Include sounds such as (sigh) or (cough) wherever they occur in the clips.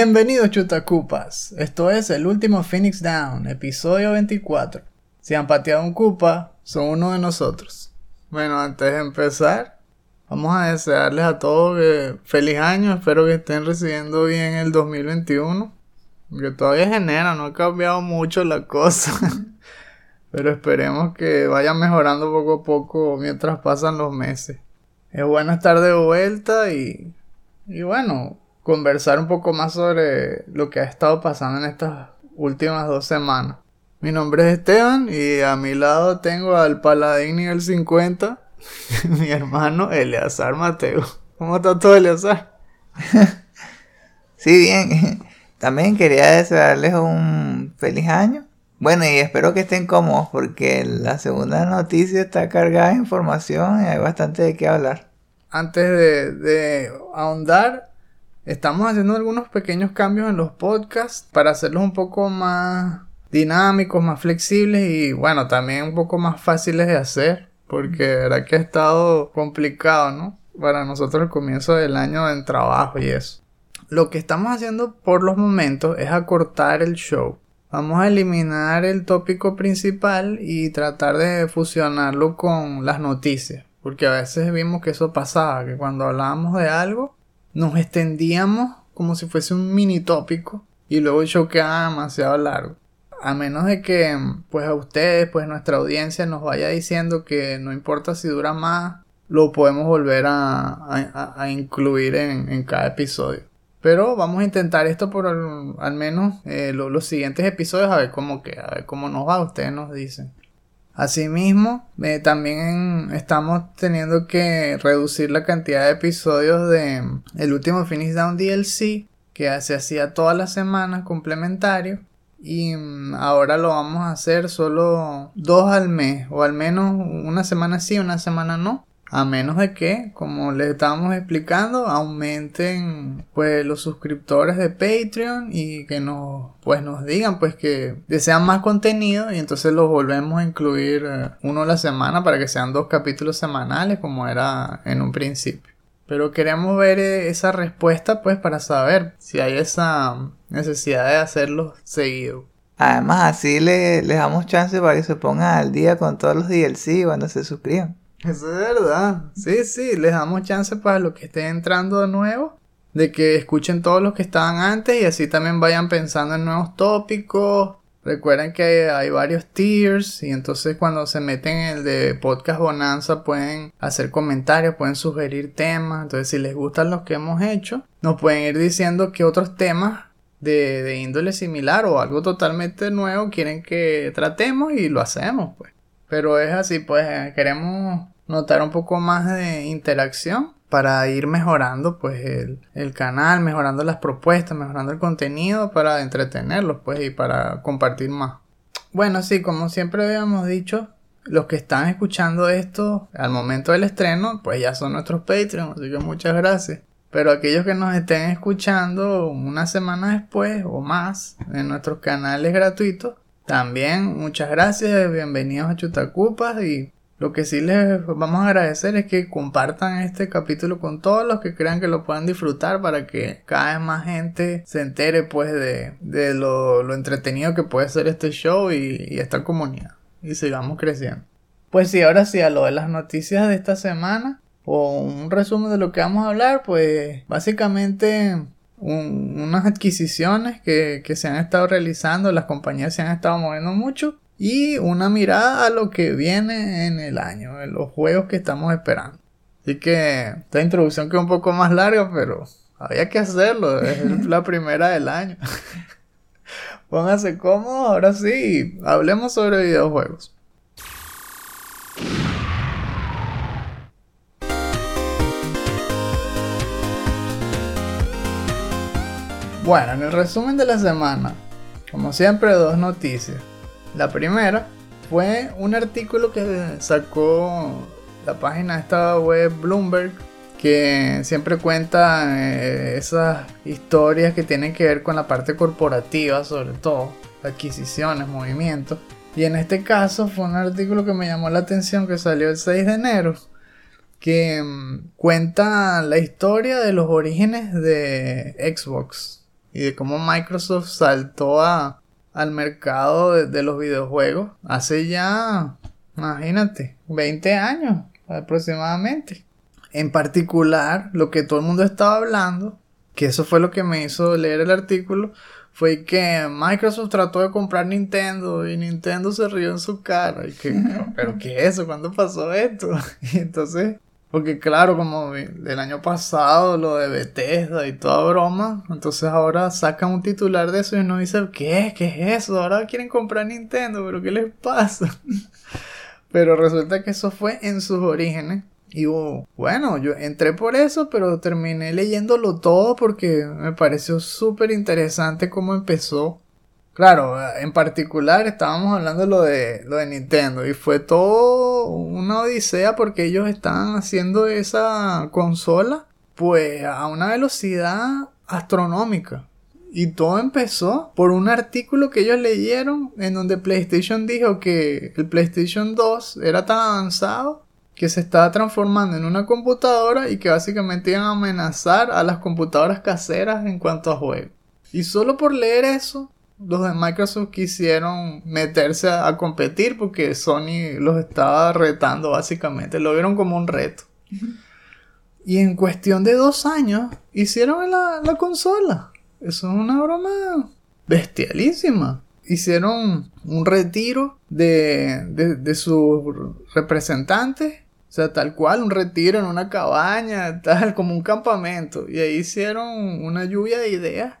Bienvenidos chutacupas, esto es el último Phoenix Down, episodio 24. Si han pateado un cupa, son uno de nosotros. Bueno, antes de empezar, vamos a desearles a todos que feliz año, espero que estén recibiendo bien el 2021. Que todavía es enero, no ha cambiado mucho la cosa. (laughs) Pero esperemos que vaya mejorando poco a poco mientras pasan los meses. Es bueno estar de vuelta y, y bueno, conversar un poco más sobre lo que ha estado pasando en estas últimas dos semanas. Mi nombre es Esteban y a mi lado tengo al paladín nivel 50, (laughs) mi hermano Eleazar Mateo. ¿Cómo está todo Eleazar? (laughs) Sí, bien. También quería desearles un feliz año. Bueno, y espero que estén cómodos porque la segunda noticia está cargada de información y hay bastante de qué hablar. Antes de, de ahondar, estamos haciendo algunos pequeños cambios en los podcasts para hacerlos un poco más dinámicos, más flexibles y bueno, también un poco más fáciles de hacer porque de verdad que ha estado complicado, ¿no? Para nosotros el comienzo del año en trabajo y eso. Lo que estamos haciendo por los momentos es acortar el show. Vamos a eliminar el tópico principal y tratar de fusionarlo con las noticias. Porque a veces vimos que eso pasaba, que cuando hablábamos de algo, nos extendíamos como si fuese un mini tópico y luego show quedaba demasiado largo. A menos de que pues a ustedes, pues nuestra audiencia nos vaya diciendo que no importa si dura más, lo podemos volver a, incluir en, cada episodio. Pero vamos a intentar esto por al, menos eh, lo- los siguientes episodios a ver cómo queda, a ver cómo nos va, ustedes nos dicen. Asimismo, eh, también estamos teniendo que reducir la cantidad de episodios de mm, el último Finish Down DLC que se hacía todas las semanas complementario y mm, ahora lo vamos a hacer solo dos al mes o al menos una semana sí, una semana no. A menos de que, como les estábamos explicando, aumenten pues los suscriptores de Patreon y que nos pues nos digan pues que desean más contenido y entonces los volvemos a incluir eh, uno a la semana para que sean dos capítulos semanales como era en un principio. Pero queremos ver eh, esa respuesta pues para saber si hay esa necesidad de hacerlo seguido. Además, así le- les damos chance para que se pongan al día con todos los DLC cuando se suscriban. Eso es verdad. Sí, sí, les damos chance para los que estén entrando de nuevo, de que escuchen todos los que estaban antes y así también vayan pensando en nuevos tópicos. Recuerden que hay varios tiers y entonces cuando se meten en el de Podcast Bonanza pueden hacer comentarios, pueden sugerir temas. Entonces si les gustan los que hemos hecho, nos pueden ir diciendo que otros temas de, de índole similar o algo totalmente nuevo quieren que tratemos y lo hacemos pues. Pero es así, pues eh, queremos notar un poco más de interacción para ir mejorando pues el, el canal, mejorando las propuestas, mejorando el contenido para entretenerlos pues y para compartir más. Bueno, sí, como siempre habíamos dicho, los que están escuchando esto al momento del estreno, pues ya son nuestros Patreons, así que muchas gracias. Pero aquellos que nos estén escuchando una semana después o más en nuestros canales gratuitos, también muchas gracias, bienvenidos a Chutacupas y lo que sí les vamos a agradecer es que compartan este capítulo con todos los que crean que lo puedan disfrutar para que cada vez más gente se entere pues de, de lo, lo entretenido que puede ser este show y, y esta comunidad y sigamos creciendo. Pues sí, ahora sí, a lo de las noticias de esta semana o un resumen de lo que vamos a hablar, pues básicamente un- unas adquisiciones que, que se han estado realizando, las compañías se han estado moviendo mucho y una mirada a lo que viene en el año, en los juegos que estamos esperando. Así que esta introducción queda un poco más larga, pero había que hacerlo, es (laughs) la primera del año. Póngase cómodo, ahora sí, hablemos sobre videojuegos. Bueno, en el resumen de la semana, como siempre, dos noticias. La primera fue un artículo que sacó la página esta web Bloomberg que siempre cuenta eh, esas historias que tienen que ver con la parte corporativa sobre todo adquisiciones, movimientos. Y en este caso fue un artículo que me llamó la atención que salió el 6 de enero, que mm, cuenta la historia de los orígenes de Xbox y de cómo Microsoft saltó a, al mercado de, los videojuegos hace ya, imagínate, 20 años aproximadamente. En particular, lo que todo el mundo estaba hablando, que eso fue lo que me hizo leer el artículo, fue que Microsoft trató de comprar Nintendo y Nintendo se rió en su cara. ¿pero qué es eso? ¿Cuándo pasó esto? (laughs) Y entonces, porque claro, como el año pasado lo de Bethesda y toda broma, entonces ahora sacan un titular de eso y uno dice, ¿qué? ¿Qué es eso? Ahora quieren comprar Nintendo, ¿pero qué les pasa? (laughs) Pero resulta que eso fue en sus orígenes. Y bueno, yo entré por eso, pero terminé leyéndolo todo porque me pareció súper interesante cómo empezó. Claro, en particular estábamos hablando de lo de lo de Nintendo y fue todo una odisea porque ellos estaban haciendo esa consola pues a una velocidad astronómica. Y todo empezó por un artículo que ellos leyeron en donde PlayStation dijo que el PlayStation 2 era tan avanzado que se estaba transformando en una computadora y que básicamente iban a amenazar a las computadoras caseras en cuanto a juegos. Y solo por leer eso, los de Microsoft quisieron meterse a, competir porque Sony los estaba retando básicamente, lo vieron como un reto. Y en cuestión de dos años hicieron la, consola. Eso es una broma bestialísima. Hicieron un retiro de, de, de sus representantes o sea, tal cual, un retiro en una cabaña, (laughs) tal, como un campamento. Y ahí hicieron una lluvia de ideas.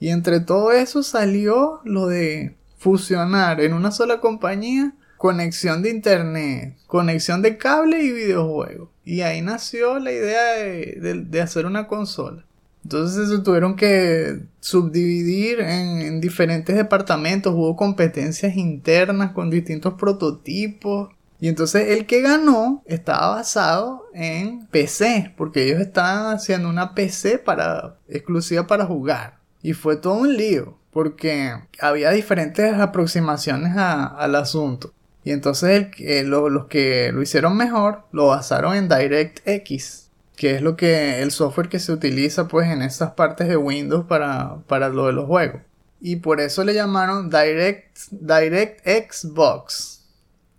Y entre todo eso salió lo de fusionar en una sola compañía conexión de internet, conexión de cable y videojuegos. Y ahí nació la idea de, hacer una consola. Entonces se tuvieron que subdividir en, en diferentes departamentos, hubo competencias internas con distintos prototipos y entonces el que ganó estaba basado en PC, porque ellos estaban haciendo una PC para, exclusiva para jugar. Y fue todo un lío, porque había diferentes aproximaciones al asunto. Y entonces los que lo hicieron mejor lo basaron en DirectX, que es lo que el software que se utiliza pues en esas partes de Windows para, para lo de los juegos. Y por eso le llamaron Direct, DirectX Box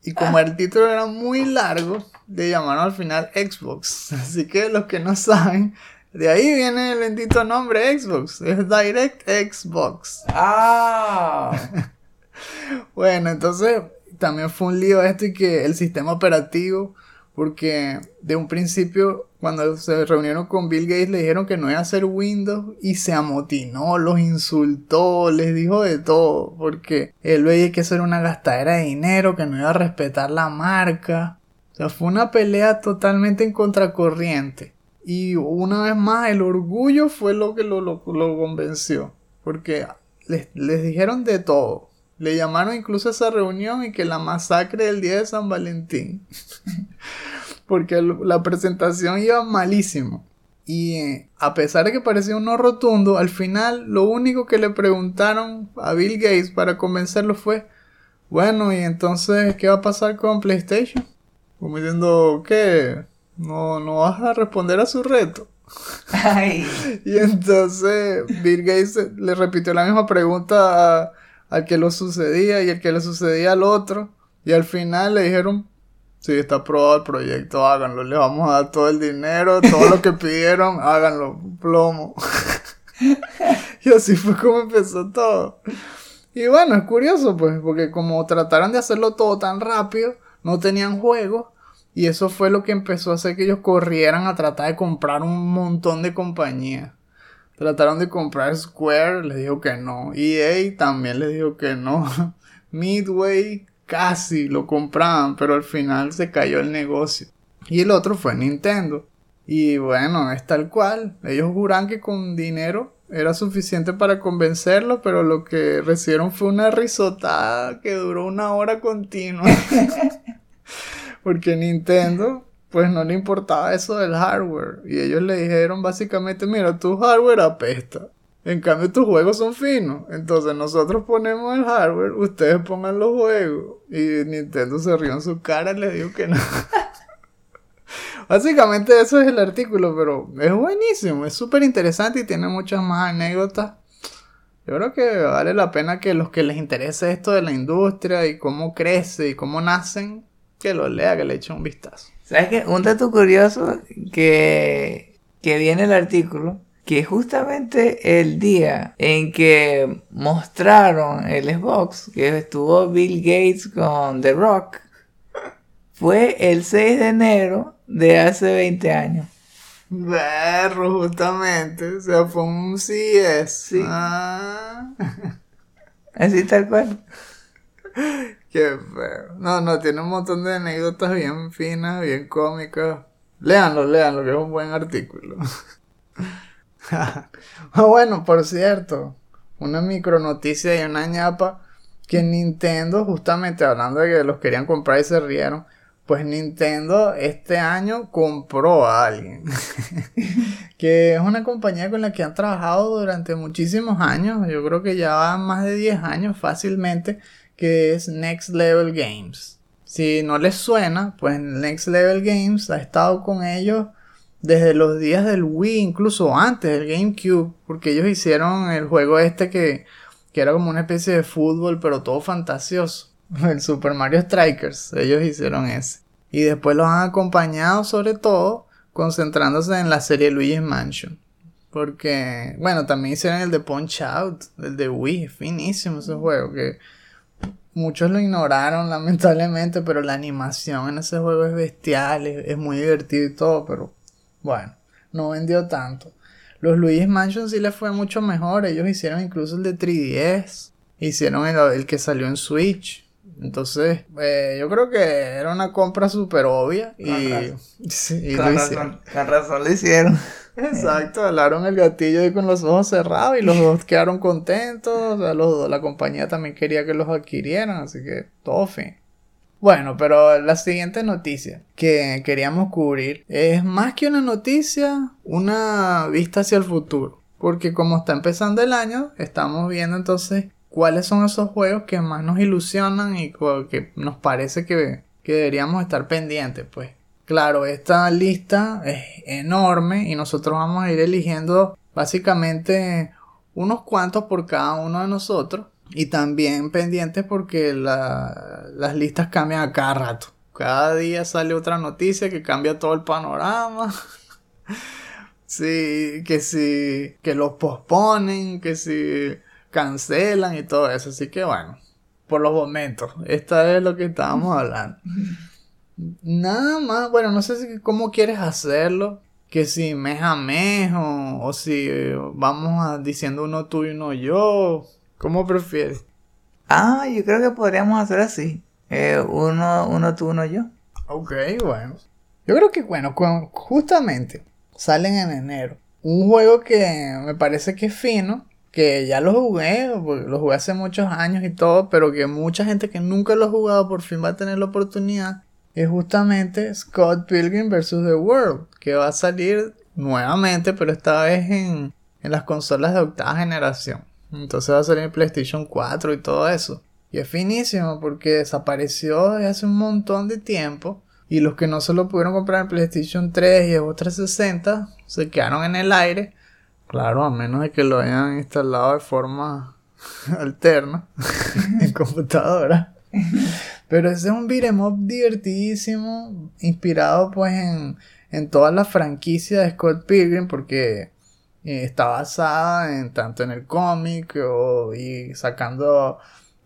y como ah. el título era muy largo, le llamaron al final Xbox. (laughs) Así que los que no saben, de ahí viene el bendito nombre Xbox. Es Direct Xbox. Ah. (laughs) bueno, entonces también fue un lío esto y que el sistema operativo, porque de un principio cuando se reunieron con Bill Gates le dijeron que no iba a hacer Windows y se amotinó, los insultó, les dijo de todo, porque él veía que eso era una gastadera de dinero, que no iba a respetar la marca. O sea, fue una pelea totalmente en contracorriente. Y una vez más, el orgullo fue lo que lo, lo, convenció. Porque les, les dijeron de todo. Le llamaron incluso a esa reunión y que la masacre del día de San Valentín. (laughs) porque la presentación iba malísimo. Y eh, a pesar de que parecía un no rotundo, al final lo único que le preguntaron a Bill Gates para convencerlo fue, bueno, y entonces, ¿qué va a pasar con PlayStation? Como diciendo, ¿qué? No, no vas a responder a su reto. (laughs) y entonces Bill Gates le repitió la misma pregunta al que lo sucedía y el que le sucedía al otro. Y al final le dijeron, Sí, está aprobado el proyecto, háganlo. Le vamos a dar todo el dinero, todo lo que (laughs) pidieron, háganlo, plomo. (laughs) y así fue como empezó todo. Y bueno, es curioso, pues, porque como trataron de hacerlo todo tan rápido, no tenían juego. Y eso fue lo que empezó a hacer que ellos corrieran a tratar de comprar un montón de compañías. Trataron de comprar Square, les dijo que no. EA también les dijo que no. (laughs) Midway casi lo compraban, pero al final se cayó el negocio. Y el otro fue Nintendo. Y bueno, es tal cual. Ellos juran que con dinero era suficiente para convencerlo, pero lo que recibieron fue una risotada que duró una hora continua. (laughs) Porque Nintendo, pues no le importaba eso del hardware. Y ellos le dijeron básicamente, mira, tu hardware apesta. En cambio, tus juegos son finos. Entonces, nosotros ponemos el hardware, ustedes pongan los juegos. Y Nintendo se rió en su cara y le dijo que no. (laughs) Básicamente, eso es el artículo, pero es buenísimo, es súper interesante y tiene muchas más anécdotas. Yo creo que vale la pena que los que les interese esto de la industria y cómo crece y cómo nacen, que lo lea, que le eche un vistazo. ¿Sabes qué? Un dato curioso que, que viene el artículo, que justamente el día en que mostraron el Xbox, que estuvo Bill Gates con The Rock, fue el 6 de enero de hace 20 años. Berro, justamente. O sea, fue un CES. Sí. Ah. (laughs) Así tal cual. Qué feo. No, no, tiene un montón de anécdotas bien finas, bien cómicas. Léanlo, léanlo, que es un buen artículo. (laughs) bueno, por cierto, una micro noticia y una ñapa que Nintendo, justamente hablando de que los querían comprar y se rieron, pues Nintendo este año compró a alguien. (laughs) que es una compañía con la que han trabajado durante muchísimos años. Yo creo que ya van más de 10 años fácilmente. Que es Next Level Games. Si no les suena, pues Next Level Games ha estado con ellos desde los días del Wii, incluso antes del GameCube. Porque ellos hicieron el juego este que, que era como una especie de fútbol, pero todo fantasioso. (laughs) El Super Mario Strikers, ellos hicieron ese. Y después los han acompañado sobre todo concentrándose en la serie Luigi's Mansion. Porque, bueno, también hicieron el de Punch Out, el de Wii, finísimo ese juego, que muchos lo ignoraron lamentablemente, pero la animación en ese juego es bestial, es, es muy divertido y todo, pero bueno, no vendió tanto. Los Luigi's Mansion sí les fue mucho mejor, ellos hicieron incluso el de 3DS, hicieron el, el que salió en Switch, entonces, eh, yo creo que era una compra súper obvia y, (laughs) sí, y Con lo razón, con razón lo hicieron. (laughs) Exacto, alaron el gatillo ahí con los ojos cerrados y los (laughs) dos quedaron contentos. O sea, los dos- la compañía también quería que los adquirieran, así que todo fin. Bueno, pero la siguiente noticia que queríamos cubrir es más que una noticia, una vista hacia el futuro. Porque como está empezando el año, estamos viendo entonces cuáles son esos juegos que más nos ilusionan y que nos parece que, que deberíamos estar pendientes, pues. Claro, esta lista es enorme y nosotros vamos a ir eligiendo básicamente unos cuantos por cada uno de nosotros y también pendientes porque la- las listas cambian a cada rato. Cada día sale otra noticia que cambia todo el panorama. (laughs) Sí, que si que los posponen, que si cancelan y todo eso. Así que bueno, por los momentos, esta es lo que estábamos hablando. (laughs) Nada más, bueno, no sé si cómo quieres hacerlo. Que si mes a mes o, o si vamos a, diciendo uno tú y uno yo. ¿Cómo prefieres? Ah, yo creo que podríamos hacer así. Eh, uno, uno tú, uno yo. Ok, bueno. Yo creo que, bueno, cu- justamente salen en enero. Un juego que me parece que es fino, que ya lo jugué, lo jugué hace muchos años y todo, pero que mucha gente que nunca lo ha jugado por fin va a tener la oportunidad, es justamente Scott Pilgrim vs. The World, que va a salir nuevamente, pero esta vez en, en las consolas de octava generación. Entonces va a salir en PlayStation 4 y todo eso. Y es finísimo porque desapareció desde hace un montón de tiempo. Y los que no se lo pudieron comprar en PlayStation 3 y Xbox 360 se quedaron en el aire. Claro, a menos de que lo hayan instalado de forma (laughs) alterna (laughs) en computadora. Pero ese es un beat'em up divertidísimo, inspirado pues en, en toda la franquicia de Scott Pilgrim, porque eh, está basada en tanto en el cómic o, y sacando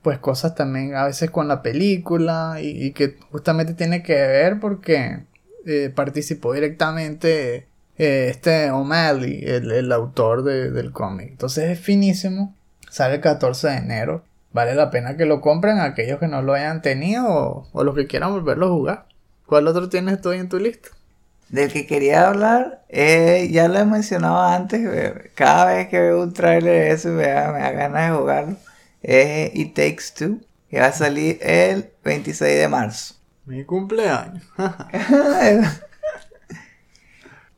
pues cosas también a veces con la película y, y que justamente tiene que ver porque eh, participó directamente eh, este O'Malley, el, el autor de- del cómic. Entonces es finísimo, sale el 14 de enero. Vale la pena que lo compren aquellos que no lo hayan tenido o, o los que quieran volverlo a jugar. ¿Cuál otro tienes tú en tu lista? Del que quería hablar, eh, ya lo he mencionado antes, eh, cada vez que veo un tráiler de eso me da, me da ganas de jugarlo. Es It Takes Two, que va a salir el 26 de marzo. Mi cumpleaños. (laughs) (laughs)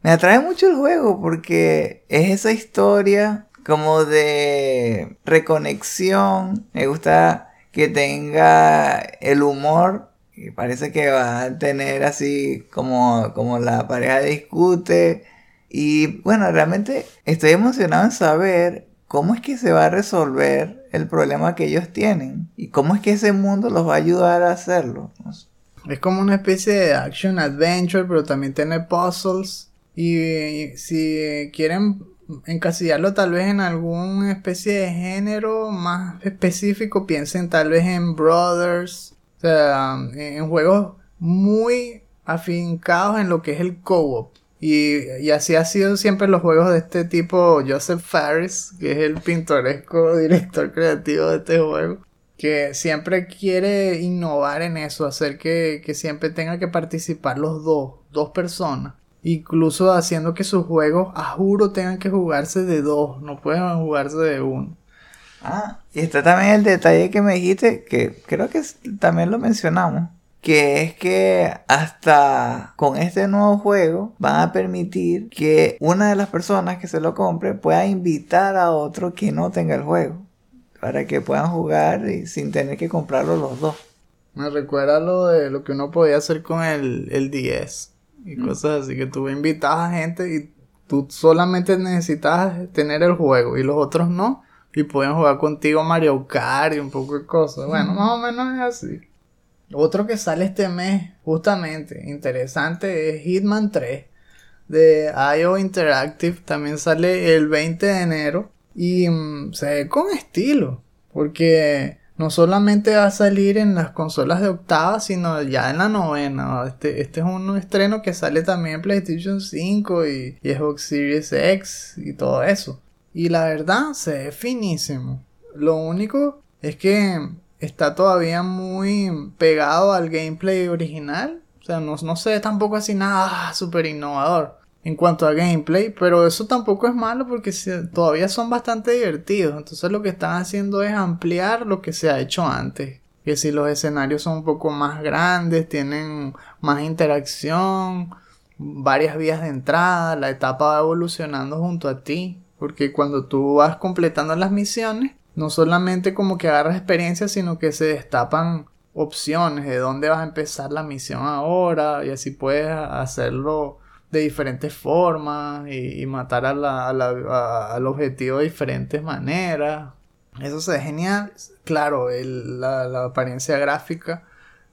Me atrae mucho el juego porque es esa historia como de reconexión. Me gusta que tenga el humor. Y parece que va a tener así como, como la pareja discute. Y bueno, realmente estoy emocionado en saber cómo es que se va a resolver el problema que ellos tienen. Y cómo es que ese mundo los va a ayudar a hacerlo. Es como una especie de action adventure, pero también tiene puzzles. Y si quieren encasillarlo tal vez en alguna especie de género más específico, piensen tal vez en Brothers, o sea, en juegos muy afincados en lo que es el co-op. Y, así ha sido siempre los juegos de este tipo Joseph Faris, que es el pintoresco (laughs) director creativo de este juego, que siempre quiere innovar en eso, hacer que, que siempre tenga que participar los dos, dos personas. Incluso haciendo que sus juegos, a juro, tengan que jugarse de dos, no pueden jugarse de uno. Ah, y está también el detalle que me dijiste, que creo que también lo mencionamos, que es que hasta con este nuevo juego van a permitir que una de las personas que se lo compre pueda invitar a otro que no tenga el juego, para que puedan jugar y sin tener que comprarlo los dos. Me recuerda lo de lo que uno podía hacer con el, el 10 y cosas así, que tú invitabas a gente y tú solamente necesitabas tener el juego y los otros no, y podían jugar contigo Mario Kart y un poco de cosas. Bueno, más o menos es así. Otro que sale este mes, justamente, interesante, es Hitman 3 de IO Interactive. También sale el 20 de enero y mm, se ve con estilo, porque no solamente va a salir en las consolas de octava, sino ya en la novena. Este, este es un estreno que sale también en PlayStation 5 y, Xbox Series X y todo eso. Y la verdad, se ve finísimo. Lo único es que está todavía muy pegado al gameplay original. O sea, no, no se ve tampoco así nada súper innovador en cuanto a gameplay, pero eso tampoco es malo porque todavía son bastante divertidos. Entonces lo que están haciendo es ampliar lo que se ha hecho antes. Que si los escenarios son un poco más grandes, tienen más interacción, varias vías de entrada, la etapa va evolucionando junto a ti. Porque cuando tú vas completando las misiones, no solamente como que agarras experiencia, sino que se destapan opciones de dónde vas a empezar la misión ahora y así puedes hacerlo de diferentes formas y, matar a la, al objetivo de diferentes maneras. Eso se ve genial. Claro, la, apariencia gráfica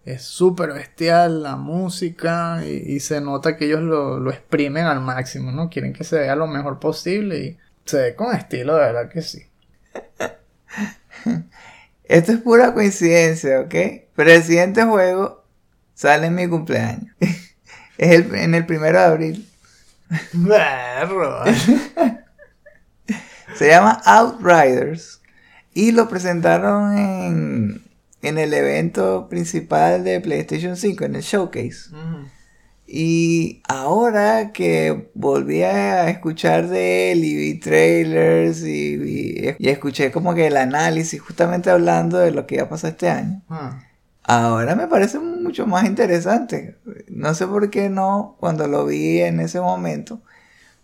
es súper bestial, la música y, se nota que ellos lo, lo, exprimen al máximo, ¿no? Quieren que se vea lo mejor posible y se ve con estilo, de verdad que sí. (laughs) Esto es pura coincidencia, ¿ok? Pero el siguiente juego sale en mi cumpleaños. (laughs) Es en el primero de abril. (laughs) Se llama Outriders. Y lo presentaron en, en el evento principal de PlayStation 5, en el showcase. Y ahora que volví a escuchar de él y vi trailers y, y, escuché como que el análisis justamente hablando de lo que iba a pasar este año. Ah. Ahora me parece mucho más interesante. No sé por qué no cuando lo vi en ese momento.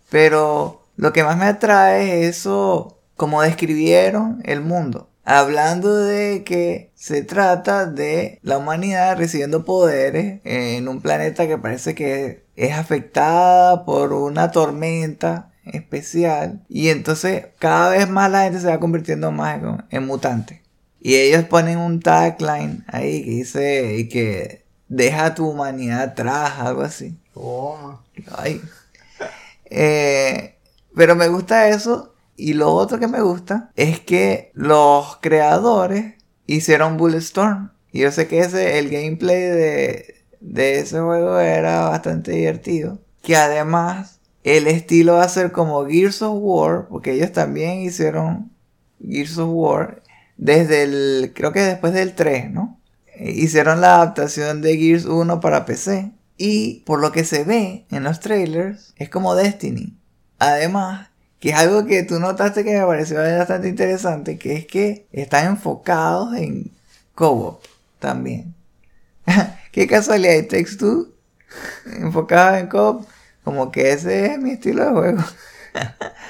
Pero lo que más me atrae es eso, como describieron el mundo. Hablando de que se trata de la humanidad recibiendo poderes en un planeta que parece que es afectada por una tormenta especial. Y entonces cada vez más la gente se va convirtiendo más en mutante. Y ellos ponen un tagline ahí que dice que deja tu humanidad atrás, algo así. Oh. Ay. Eh, pero me gusta eso. Y lo otro que me gusta es que los creadores hicieron Bulletstorm. Y yo sé que ese, el gameplay de, de ese juego era bastante divertido. Que además el estilo va a ser como Gears of War. Porque ellos también hicieron Gears of War desde el, creo que después del 3, ¿no? Eh, hicieron la adaptación de Gears 1 para PC. Y por lo que se ve en los trailers, es como Destiny. Además, que es algo que tú notaste que me pareció bastante interesante, que es que están enfocados en co-op también. (laughs) Qué casualidad, y Takes Two enfocado en co-op, como que ese es mi estilo de juego. (laughs)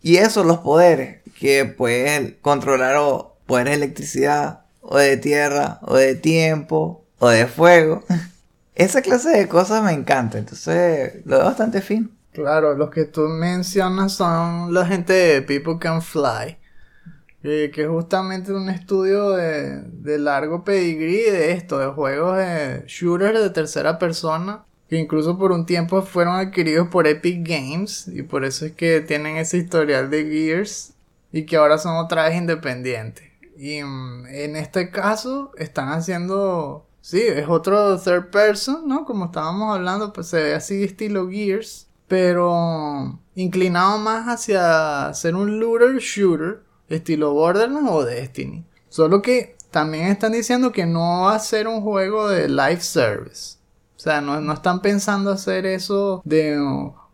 Y eso, los poderes, que puedes controlar o poderes de electricidad, o de tierra, o de tiempo, o de fuego. (laughs) Esa clase de cosas me encanta, entonces lo veo bastante fin. Claro, los que tú mencionas son la gente de People Can Fly. que es justamente un estudio de, de largo pedigrí de esto, de juegos de shooters de tercera persona, que incluso por un tiempo fueron adquiridos por Epic Games, y por eso es que tienen ese historial de Gears, y que ahora son otra vez independientes. Y mm, en este caso están haciendo Sí, es otro third person, ¿no? Como estábamos hablando, pues se ve así estilo Gears, pero inclinado más hacia ser un looter shooter, estilo Borderlands o Destiny. Solo que también están diciendo que no va a ser un juego de live service. O sea, no, no están pensando hacer eso de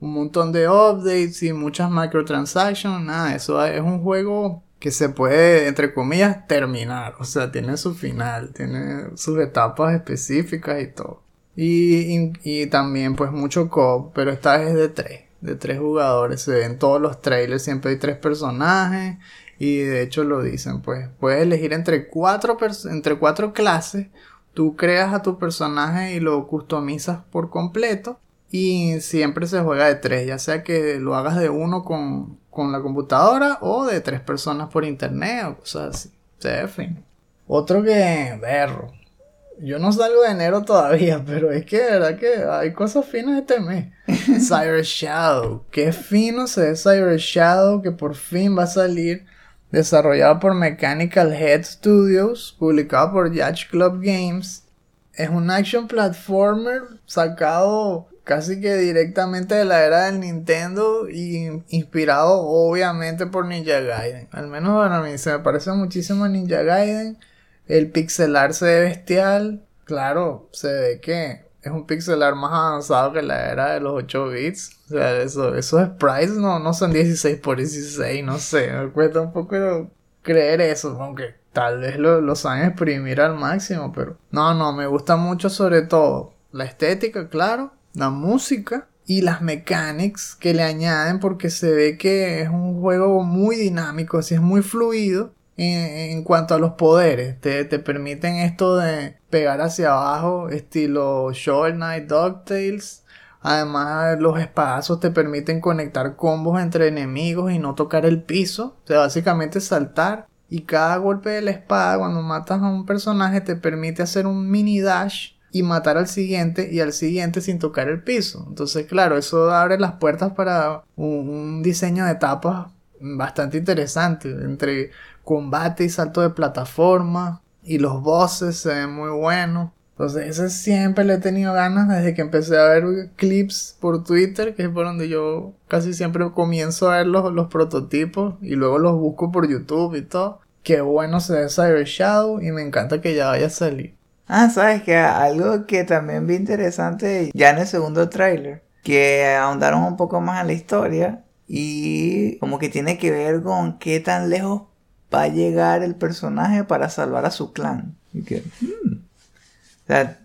un montón de updates y muchas microtransactions, nada, eso es un juego que se puede, entre comillas, terminar. O sea, tiene su final, tiene sus etapas específicas y todo. Y, y, también pues mucho co pero esta vez es de tres, de tres jugadores. Se ven todos los trailers, siempre hay tres personajes. Y de hecho lo dicen, pues puedes elegir entre cuatro, entre cuatro clases. Tú creas a tu personaje y lo customizas por completo. Y siempre se juega de tres, ya sea que lo hagas de uno con, con la computadora o de tres personas por internet o cosas así. Se fin. Otro que, berro. Yo no salgo de enero todavía, (laughs) pero es que verdad que hay cosas finas este mes. (laughs) Cyber Shadow. Qué fino se ve Cyber Shadow que por fin va a salir. Desarrollado por Mechanical Head Studios, publicado por Yacht Club Games. Es un action platformer sacado casi que directamente de la era del Nintendo y inspirado obviamente por Ninja Gaiden. Al menos para mí se me parece muchísimo a Ninja Gaiden. El pixelar se ve bestial. Claro, se ve que es un pixelar más avanzado que la era de los 8 bits. O sea, eso, esos sprites no, no son 16 por 16, no sé. Me cuesta un poco creer eso, aunque tal vez lo, lo saben exprimir al máximo, pero no, no, me gusta mucho sobre todo la estética, claro la música y las mechanics que le añaden porque se ve que es un juego muy dinámico, así es muy fluido en, cuanto a los poderes. Te, te, permiten esto de pegar hacia abajo, estilo Shovel Knight, DuckTales. Además, los espadazos te permiten conectar combos entre enemigos y no tocar el piso. O sea, básicamente saltar. Y cada golpe de la espada, cuando matas a un personaje, te permite hacer un mini dash y matar al siguiente y al siguiente sin tocar el piso. Entonces, claro, eso abre las puertas para un, diseño de etapas bastante interesante entre combate y salto de plataforma y los bosses se ven muy buenos. Entonces, ese siempre le he tenido ganas desde que empecé a ver clips por Twitter, que es por donde yo casi siempre comienzo a ver los, los prototipos y luego los busco por YouTube y todo. Qué bueno se ve Cyber Shadow y me encanta que ya vaya a salir. Ah, sabes que algo que también vi interesante ya en el segundo tráiler, que ahondaron un poco más en la historia y como que tiene que ver con qué tan lejos va a llegar el personaje para salvar a su clan. Y que, hmm. o sea,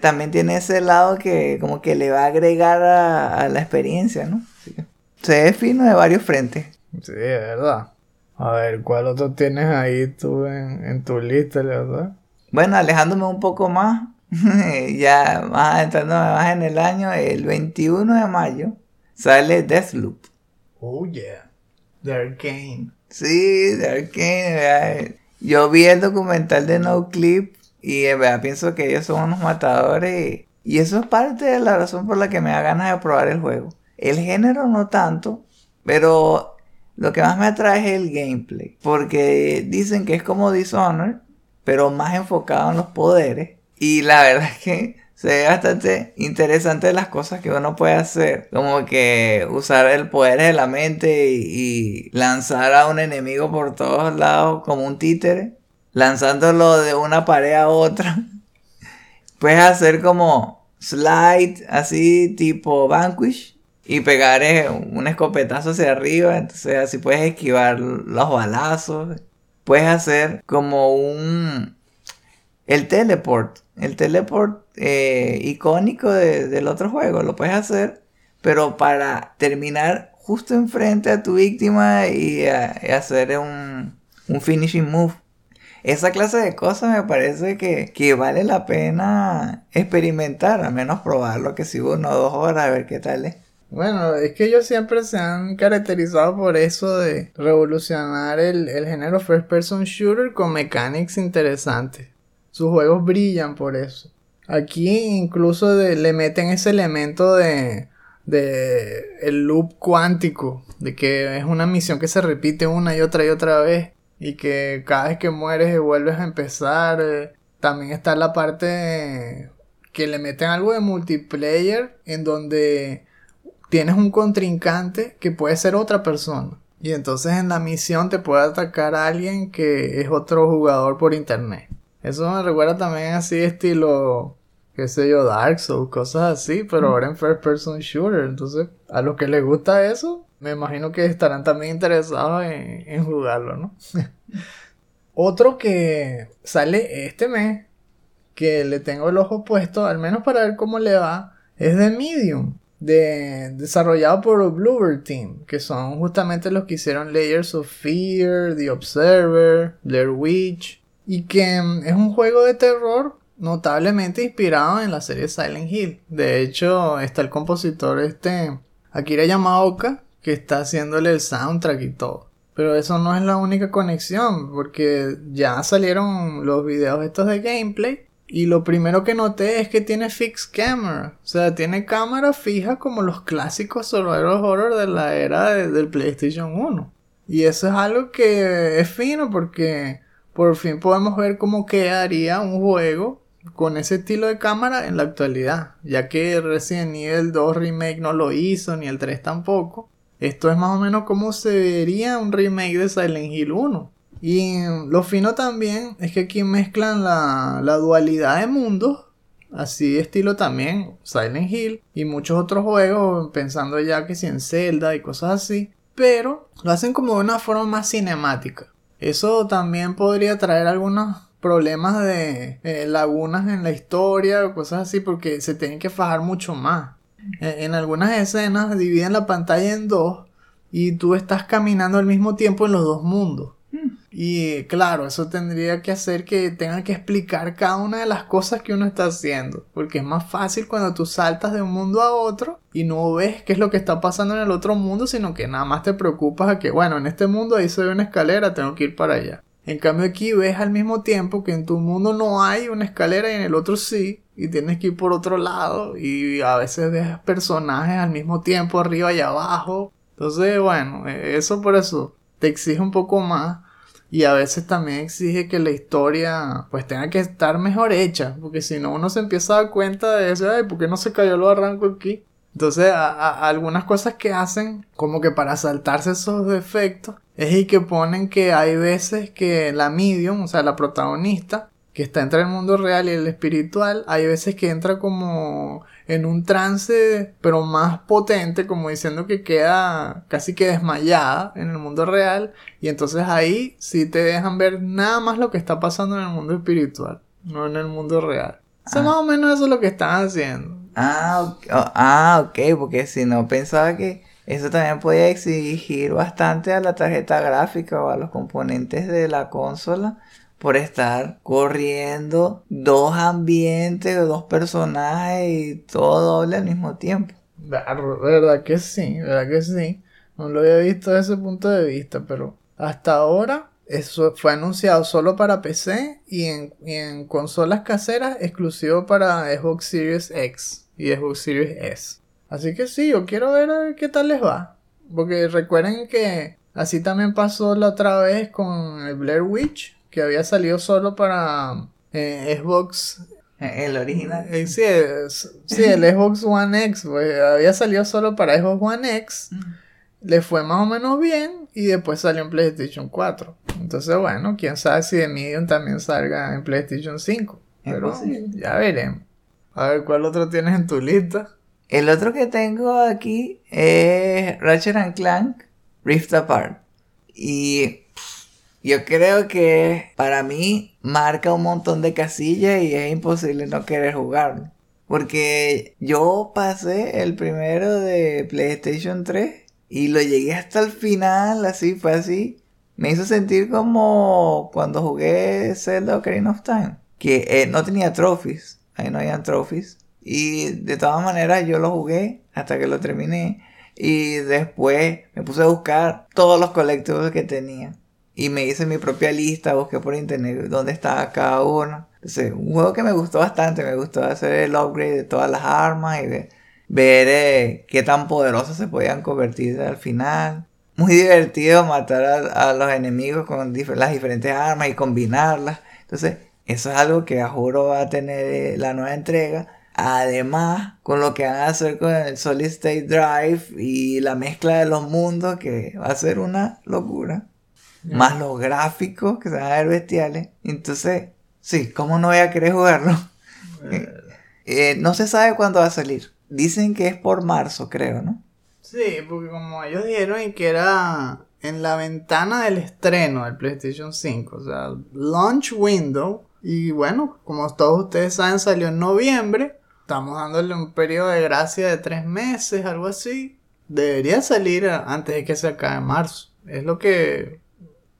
también tiene ese lado que como que le va a agregar a, la experiencia, ¿no? se ve fino de varios frentes. Sí, es verdad. A ver, ¿cuál otro tienes ahí tú en, tu lista, verdad? Bueno, alejándome un poco más, (laughs) ya más entrando más en el año, el 21 de mayo sale Deathloop. Oh yeah, The Arcane. Sí, The Arcane. Yo vi el documental de No Clip y en verdad pienso que ellos son unos matadores y, eso es parte de la razón por la que me da ganas de probar el juego. El género no tanto, pero lo que más me atrae es el gameplay. Porque dicen que es como Dishonored, pero más enfocado en los poderes. Y la verdad es que se ve bastante interesante las cosas que uno puede hacer. Como que usar el poder de la mente y, lanzar a un enemigo por todos lados como un títere. Lanzándolo de una pared a otra. (laughs) Puedes hacer como slide así tipo Vanquish. Y pegar un escopetazo hacia arriba. Entonces así puedes esquivar los balazos puedes hacer como un... El teleport. El teleport eh, icónico del otro juego. Lo puedes hacer. Pero para terminar justo enfrente a tu víctima y, a- y hacer un, un finishing move. Esa clase de cosas me parece que, que vale la pena experimentar, al menos probarlo, que si uno o dos horas a ver qué tal es. Bueno, es que ellos siempre se han caracterizado por eso de revolucionar el, el género first person shooter con mechanics interesantes. Sus juegos brillan por eso. Aquí incluso le meten ese elemento de, de el loop cuántico, de que es una misión que se repite una y otra y otra vez y que cada vez que mueres vuelves a empezar. eh. También está la parte que le meten algo de multiplayer en donde tienes un contrincante que puede ser otra persona. Y entonces en la misión te puede atacar a alguien que es otro jugador por internet. Eso me recuerda también así estilo, qué sé yo, Dark Souls, cosas así, pero ahora en first person shooter. Entonces, a los que les gusta eso, me imagino que estarán también interesados en, en jugarlo, ¿no? (laughs) Otro que sale este mes, que le tengo el ojo puesto, al menos para ver cómo le va, es de Medium, de, desarrollado por Bluebird Team, que son justamente los que hicieron Layers of Fear, The Observer, Blair Witch, y que mm, es un juego de terror notablemente inspirado en la serie Silent Hill. De hecho, está el compositor este Akira Yamaoka, que está haciéndole el soundtrack y todo. Pero eso no es la única conexión, porque ya salieron los videos estos de gameplay. Y lo primero que noté es que tiene fixed camera. O sea, tiene cámara fija como los clásicos survival horror de la era de- del PlayStation 1. Y eso es algo que es fino porque por fin podemos ver cómo quedaría un juego con ese estilo de cámara en la actualidad. Ya que Resident Evil 2 Remake no lo hizo, ni el 3 tampoco. Esto es más o menos como se vería un remake de Silent Hill 1. Y lo fino también es que aquí mezclan la, dualidad de mundos, así estilo también Silent Hill y muchos otros juegos, pensando ya que si en Zelda y cosas así, pero lo hacen como de una forma más cinemática. Eso también podría traer algunos problemas de eh, lagunas en la historia o cosas así porque se tienen que fajar mucho más. En, en algunas escenas dividen la pantalla en dos y tú estás caminando al mismo tiempo en los dos mundos. Y claro, eso tendría que hacer que tengan que explicar cada una de las cosas que uno está haciendo. Porque es más fácil cuando tú saltas de un mundo a otro y no ves qué es lo que está pasando en el otro mundo, sino que nada más te preocupas a que, bueno, en este mundo ahí se ve una escalera, tengo que ir para allá. En cambio aquí ves al mismo tiempo que en tu mundo no hay una escalera y en el otro sí, y tienes que ir por otro lado, y a veces ves personajes al mismo tiempo arriba y abajo. Entonces, bueno, eh, eso por eso te exige un poco más. Y a veces también exige que la historia pues tenga que estar mejor hecha. Porque si no uno se empieza a dar cuenta de eso. Ay, ¿por qué no se cayó lo arranco aquí? Entonces algunas cosas que hacen como que para saltarse esos defectos. Es y que ponen que hay veces que la medium, o sea la protagonista, que está entre el mundo real y el espiritual, hay veces que entra como en un trance, pero más potente, como diciendo que queda casi que desmayada en el mundo real, y entonces ahí sí te dejan ver nada más lo que está pasando en el mundo espiritual, no en el mundo real. O sea, Ah. más o menos eso es lo que están haciendo. Ah, ok, oh, ah, ok, porque si no pensaba que eso también podía exigir bastante a la tarjeta gráfica o a los componentes de la consola por estar corriendo dos ambientes, dos personajes y todo doble al mismo tiempo. Ver- Verdad que sí, verdad que sí. No lo había visto desde ese punto de vista, pero hasta ahora eso fue anunciado solo para PC y en, y en consolas caseras exclusivo para Xbox Series X y Xbox Series S. Así que sí, yo quiero ver a ver qué tal les va. Porque recuerden que así también pasó la otra vez con el Blair Witch, que había salido solo para eh, Xbox El original. eh, sí, es- sí, el (laughs) Xbox One X, pues, había salido solo para Xbox One X, le fue más o menos bien y después salió en PlayStation 4. Entonces, bueno, quién sabe si de Medium también salga en PlayStation 5. Es Pero ya veremos. A ver, ¿cuál otro tienes en tu lista? El otro que tengo aquí es Ratchet and Clank Rift Apart. Y yo creo que para mí marca un montón de casillas y es imposible no querer jugarlo. Porque yo pasé el primero de PlayStation 3 Y lo llegué hasta el final, así, fue así. Me hizo sentir como cuando jugué Zelda Ocarina of Time. Que eh, no tenía trophies. Ahí no habían trophies. Y de todas maneras yo lo jugué hasta que lo terminé. Y después me puse a buscar todos los colectivos que tenía. Y me hice mi propia lista, busqué por internet dónde estaba cada uno. Entonces, un juego que me gustó bastante, me gustó hacer el upgrade de todas las armas y de ver eh, qué tan poderosas se podían convertir al final. Muy divertido matar a, los enemigos con las diferentes armas y combinarlas. Entonces, eso es algo que a juro va a tener eh, la nueva entrega. Además, con lo que van a hacer con el Solid State Drive y la mezcla de los mundos, que va a ser una locura. Más los gráficos que se van a ver bestiales. Entonces, sí, ¿cómo no voy a querer jugarlo? Eh. (laughs) Eh, no se sabe cuándo va a salir. Dicen que es por marzo, creo, ¿no? Sí, porque como ellos dijeron que era en la ventana del estreno del PlayStation 5, o sea, launch window. Y bueno, como todos ustedes saben, salió en noviembre. Estamos dándole un periodo de gracia de tres meses, algo así. Debería salir antes de que se acabe marzo. Es lo que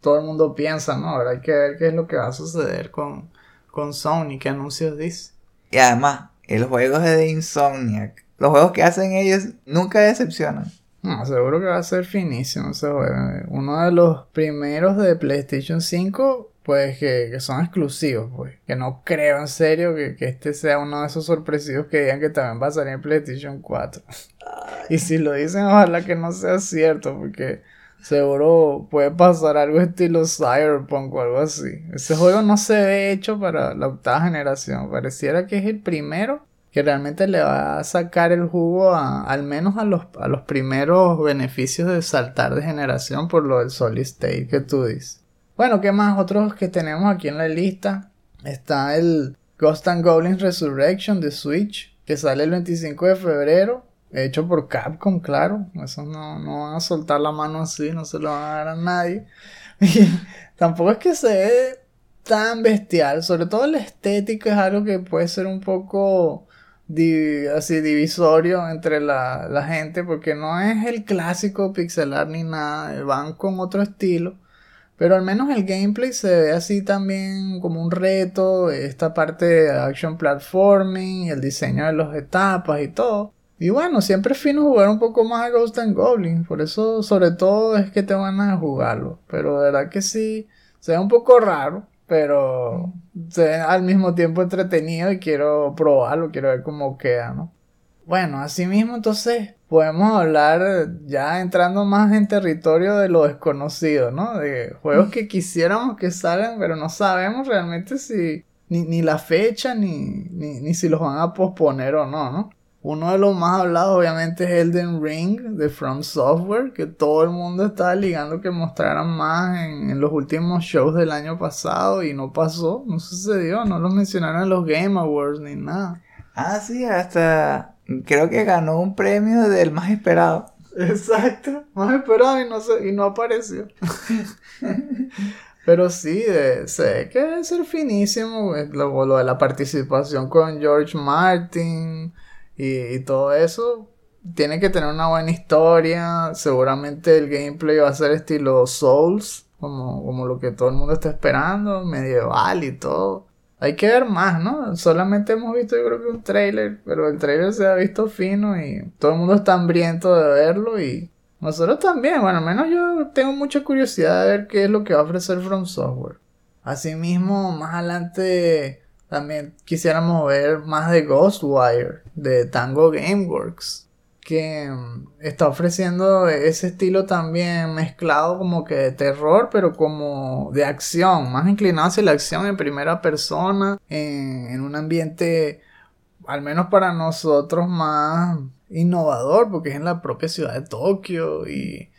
todo el mundo piensa, ¿no? Ahora hay que ver qué es lo que va a suceder con, con Sony, qué anuncios dice. Y además, los juegos de Insomniac, los juegos que hacen ellos nunca decepcionan. No, seguro que va a ser finísimo ese juego. Uno de los primeros de PlayStation 5 pues que, son exclusivos, pues. Que no creo en serio que, este sea uno de esos sorpresivos que digan que también va a salir en PlayStation 4. y si lo dicen, ojalá que no sea cierto, porque seguro puede pasar algo estilo Cyberpunk o algo así. Ese juego no se ve hecho para la octava generación. Pareciera que es el primero que realmente le va a sacar el jugo a, al menos a los, a los primeros beneficios de saltar de generación por lo del Solid State que tú dices. Bueno, ¿qué más? Otros que tenemos aquí en la lista. Está el Ghost and Goblins Resurrection de Switch, que sale el 25 de febrero. Hecho por Capcom, claro. Eso no, no van a soltar la mano así, no se lo van a dar a nadie. (laughs) Y tampoco es que se ve tan bestial. Sobre todo la estética es algo que puede ser un poco así divisorio entre la, la gente. Porque no es el clásico pixelar ni nada. Van con otro estilo. Pero al menos el gameplay se ve así también como un reto, esta parte de action platforming, el diseño de las etapas y todo. Y bueno, siempre es fino jugar un poco más a Ghost and Goblins, por eso sobre todo es que te van a jugarlo. Pero de verdad que sí, se ve un poco raro, pero se ve al mismo tiempo entretenido y quiero probarlo, quiero ver cómo queda, ¿no? Bueno, así mismo entonces podemos hablar ya entrando más en territorio de lo desconocido, ¿no? De juegos que quisiéramos que salgan, pero no sabemos realmente si ni, la fecha ni, ni, si los van a posponer o no, ¿no? Uno de los más hablados obviamente es Elden Ring de From Software, que todo el mundo estaba ligando que mostraran más en, en, los últimos shows del año pasado y no pasó, no sucedió, no lo mencionaron en los Game Awards ni nada. Ah, sí, hasta creo que ganó un premio del más esperado. Exacto, más esperado y no, y no apareció. Pero sí, sé que debe ser finísimo lo, lo, de la participación con George Martin y, todo eso. Tiene que tener una buena historia. Seguramente el gameplay va a ser estilo Souls, como, como lo que todo el mundo está esperando, medieval y todo hay que ver más, ¿no? Solamente hemos visto yo creo que un trailer, pero el trailer se ha visto fino y todo el mundo está hambriento de verlo y nosotros también, bueno, al menos yo tengo mucha curiosidad de ver qué es lo que va a ofrecer From Software. Asimismo, más adelante también quisiéramos ver más de Ghostwire, de Tango Gameworks que mm, está ofreciendo ese estilo también mezclado como que de terror, pero como de acción, más inclinado hacia la acción en primera persona, en, en un ambiente, al menos para nosotros, más innovador, porque es en la propia ciudad de Tokio y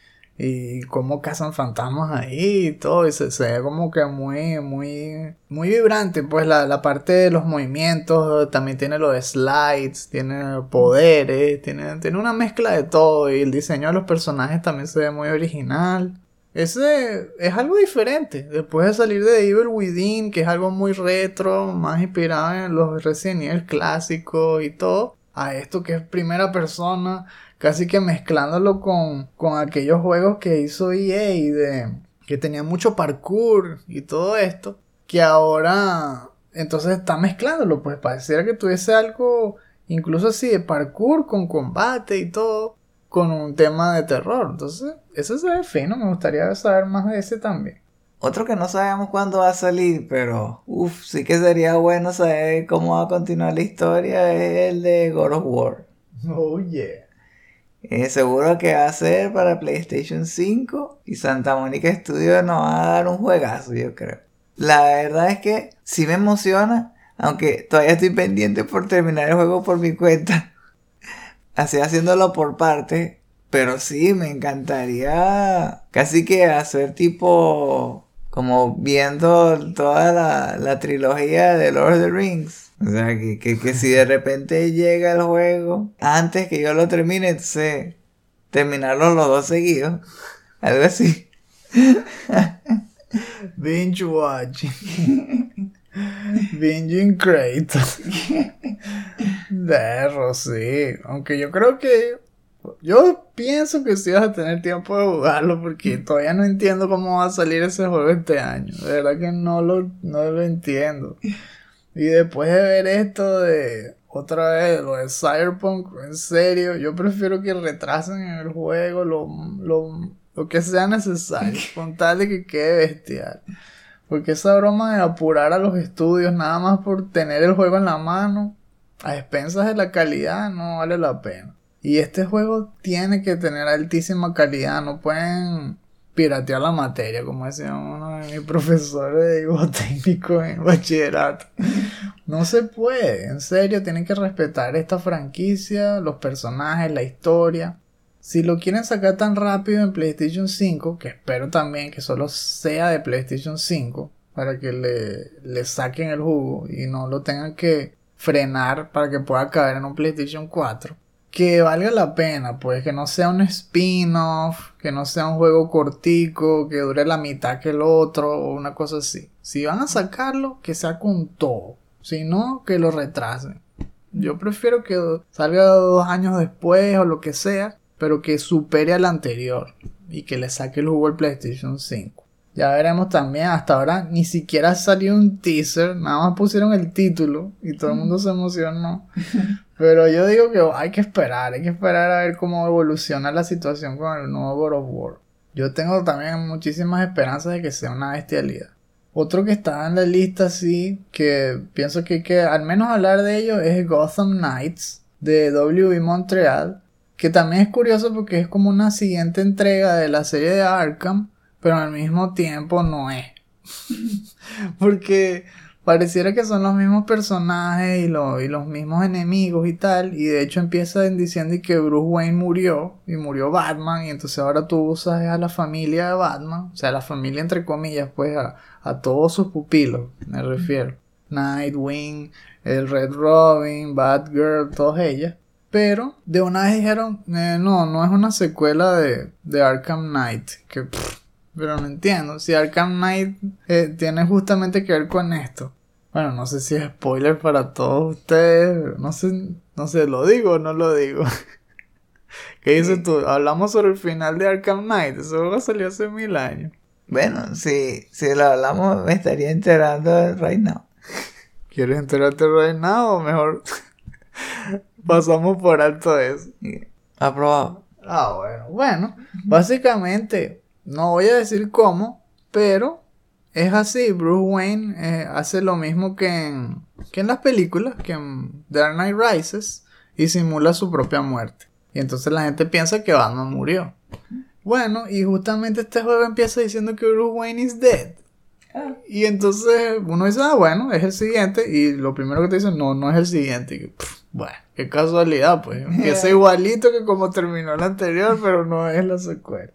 y cómo cazan fantasmas ahí y todo, y se, ve como que muy, muy, muy vibrante, pues la, la, parte de los movimientos, también tiene lo de slides, tiene poderes, tiene, tiene una mezcla de todo, y el diseño de los personajes también se ve muy original. Ese es algo diferente, después de salir de Evil Within, que es algo muy retro, más inspirado en los Resident Evil clásicos y todo, a esto que es primera persona, casi que mezclándolo con, con aquellos juegos que hizo EA de que tenía mucho parkour y todo esto, que ahora entonces está mezclándolo, pues pareciera que tuviese algo incluso así de parkour con combate y todo, con un tema de terror. Entonces, eso se ve fino, me gustaría saber más de ese también. Otro que no sabemos cuándo va a salir, pero uff, sí que sería bueno saber cómo va a continuar la historia, es el de God of War. Oh yeah. Eh, seguro que va a ser para PlayStation 5 y Santa Mónica Studios nos va a dar un juegazo, yo creo. La verdad es que sí me emociona, aunque todavía estoy pendiente por terminar el juego por mi cuenta. (laughs) Así haciéndolo por parte. Pero sí, me encantaría casi que hacer tipo como viendo toda la trilogía de Lord of the Rings. O sea, que, que, que, si de repente llega el juego antes que yo lo termine, entonces terminarlo los dos seguidos. Algo así. Binge watching. Binging Kratos. Derro, sí. Aunque yo creo que. Yo pienso que sí vas a tener tiempo de jugarlo porque todavía no entiendo cómo va a salir ese juego este año. De verdad que no lo, no lo entiendo. Y después de ver esto de otra vez lo de Cyberpunk, en serio, yo prefiero que retrasen el juego lo, lo, lo que sea necesario, (laughs) con tal de que quede bestial. Porque esa broma de apurar a los estudios nada más por tener el juego en la mano, a expensas de la calidad, no vale la pena. Y este juego tiene que tener altísima calidad, no pueden piratear la materia, como decía uno de mis profesores de dibujo técnico en bachillerato. No se puede, en serio, tienen que respetar esta franquicia, los personajes, la historia. Si lo quieren sacar tan rápido en PlayStation 5, que espero también que solo sea de PlayStation 5, para que le, le saquen el jugo y no lo tengan que frenar para que pueda caer en un PlayStation 4 que valga la pena, pues que no sea un spin-off, que no sea un juego cortico, que dure la mitad que el otro, o una cosa así. Si van a sacarlo, que sea con todo. Si no, que lo retrasen. Yo prefiero que salga dos años después o lo que sea, pero que supere al anterior y que le saque el juego al PlayStation 5. Ya veremos también, hasta ahora ni siquiera salió un teaser, nada más pusieron el título y todo el mundo se emocionó. (laughs) Pero yo digo que hay que esperar, hay que esperar a ver cómo evoluciona la situación con el nuevo God of War. Yo tengo también muchísimas esperanzas de que sea una bestialidad. Otro que está en la lista, sí, que pienso que hay que al menos hablar de ello es Gotham Knights de WB Montreal, que también es curioso porque es como una siguiente entrega de la serie de Arkham, pero al mismo tiempo no es. (laughs) Porque pareciera que son los mismos personajes y, y, los mismos enemigos y tal. Y de hecho empiezan diciendo que Bruce Wayne murió y murió Batman. Y entonces ahora tú usas a la familia de Batman. O sea, la familia entre comillas, pues a, a todos sus pupilos, me refiero. Nightwing, el Red Robin, Batgirl, todas ellas. Pero de una vez dijeron, eh, no, no es una secuela de, de Arkham Knight. Que pero no entiendo. Si Arkham Knight eh, tiene justamente que ver con esto. Bueno, no sé si es spoiler para todos ustedes. No sé, no sé, ¿lo digo o no lo digo? (laughs) ¿Qué dices tú? Hablamos sobre el final de Arkham Knight. Eso salió hace mil años. Bueno, si, si lo hablamos, me estaría enterando right now. (laughs) ¿Quieres enterarte right now o mejor (laughs) pasamos por alto eso? Aprobado. Ah, bueno. Bueno, básicamente no voy a decir cómo, pero es así. Bruce Wayne eh, hace lo mismo que en, que en las películas, que en Dark Knight Rises, y simula su propia muerte. Y entonces la gente piensa que Batman murió. Bueno, y justamente este juego empieza diciendo que Bruce Wayne is dead. Ah. Y entonces uno dice, ah, bueno, es el siguiente. Y lo primero que te dicen, no, no es el siguiente. bueno, qué casualidad, pues. (laughs) Empieza igualito que como terminó el anterior, pero no es la secuela.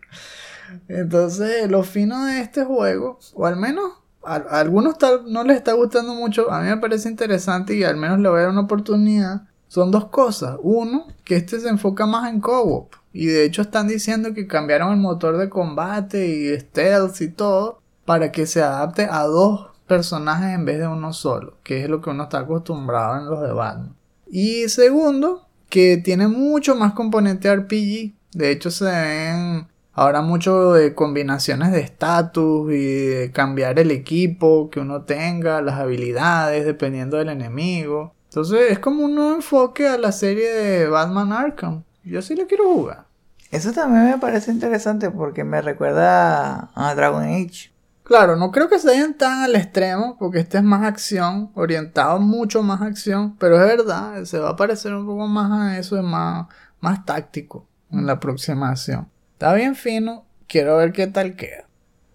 Entonces, lo fino de este juego, o al menos a, algunos tal, no les está gustando mucho, a mí me parece interesante y al menos le voy a dar una oportunidad, son dos cosas. Uno, que este se enfoca más en co-op. Y de hecho están diciendo que cambiaron el motor de combate y stealth y todo para que se adapte a dos personajes en vez de uno solo, que es lo que uno está acostumbrado en los de Batman. Y segundo, que tiene mucho más componente RPG. De hecho, se ven ahora mucho de combinaciones de estatus y de cambiar el equipo que uno tenga, las habilidades dependiendo del enemigo. Entonces es como un nuevo enfoque a la serie de Batman Arkham. Yo sí la quiero jugar. Eso también me parece interesante porque me recuerda a Dragon Age. Claro, no creo que se vayan tan al extremo, porque este es más acción, orientado mucho más acción, pero es verdad, se va a parecer un poco más a eso, es más, más táctico en la aproximación. Está bien fino, quiero ver qué tal queda.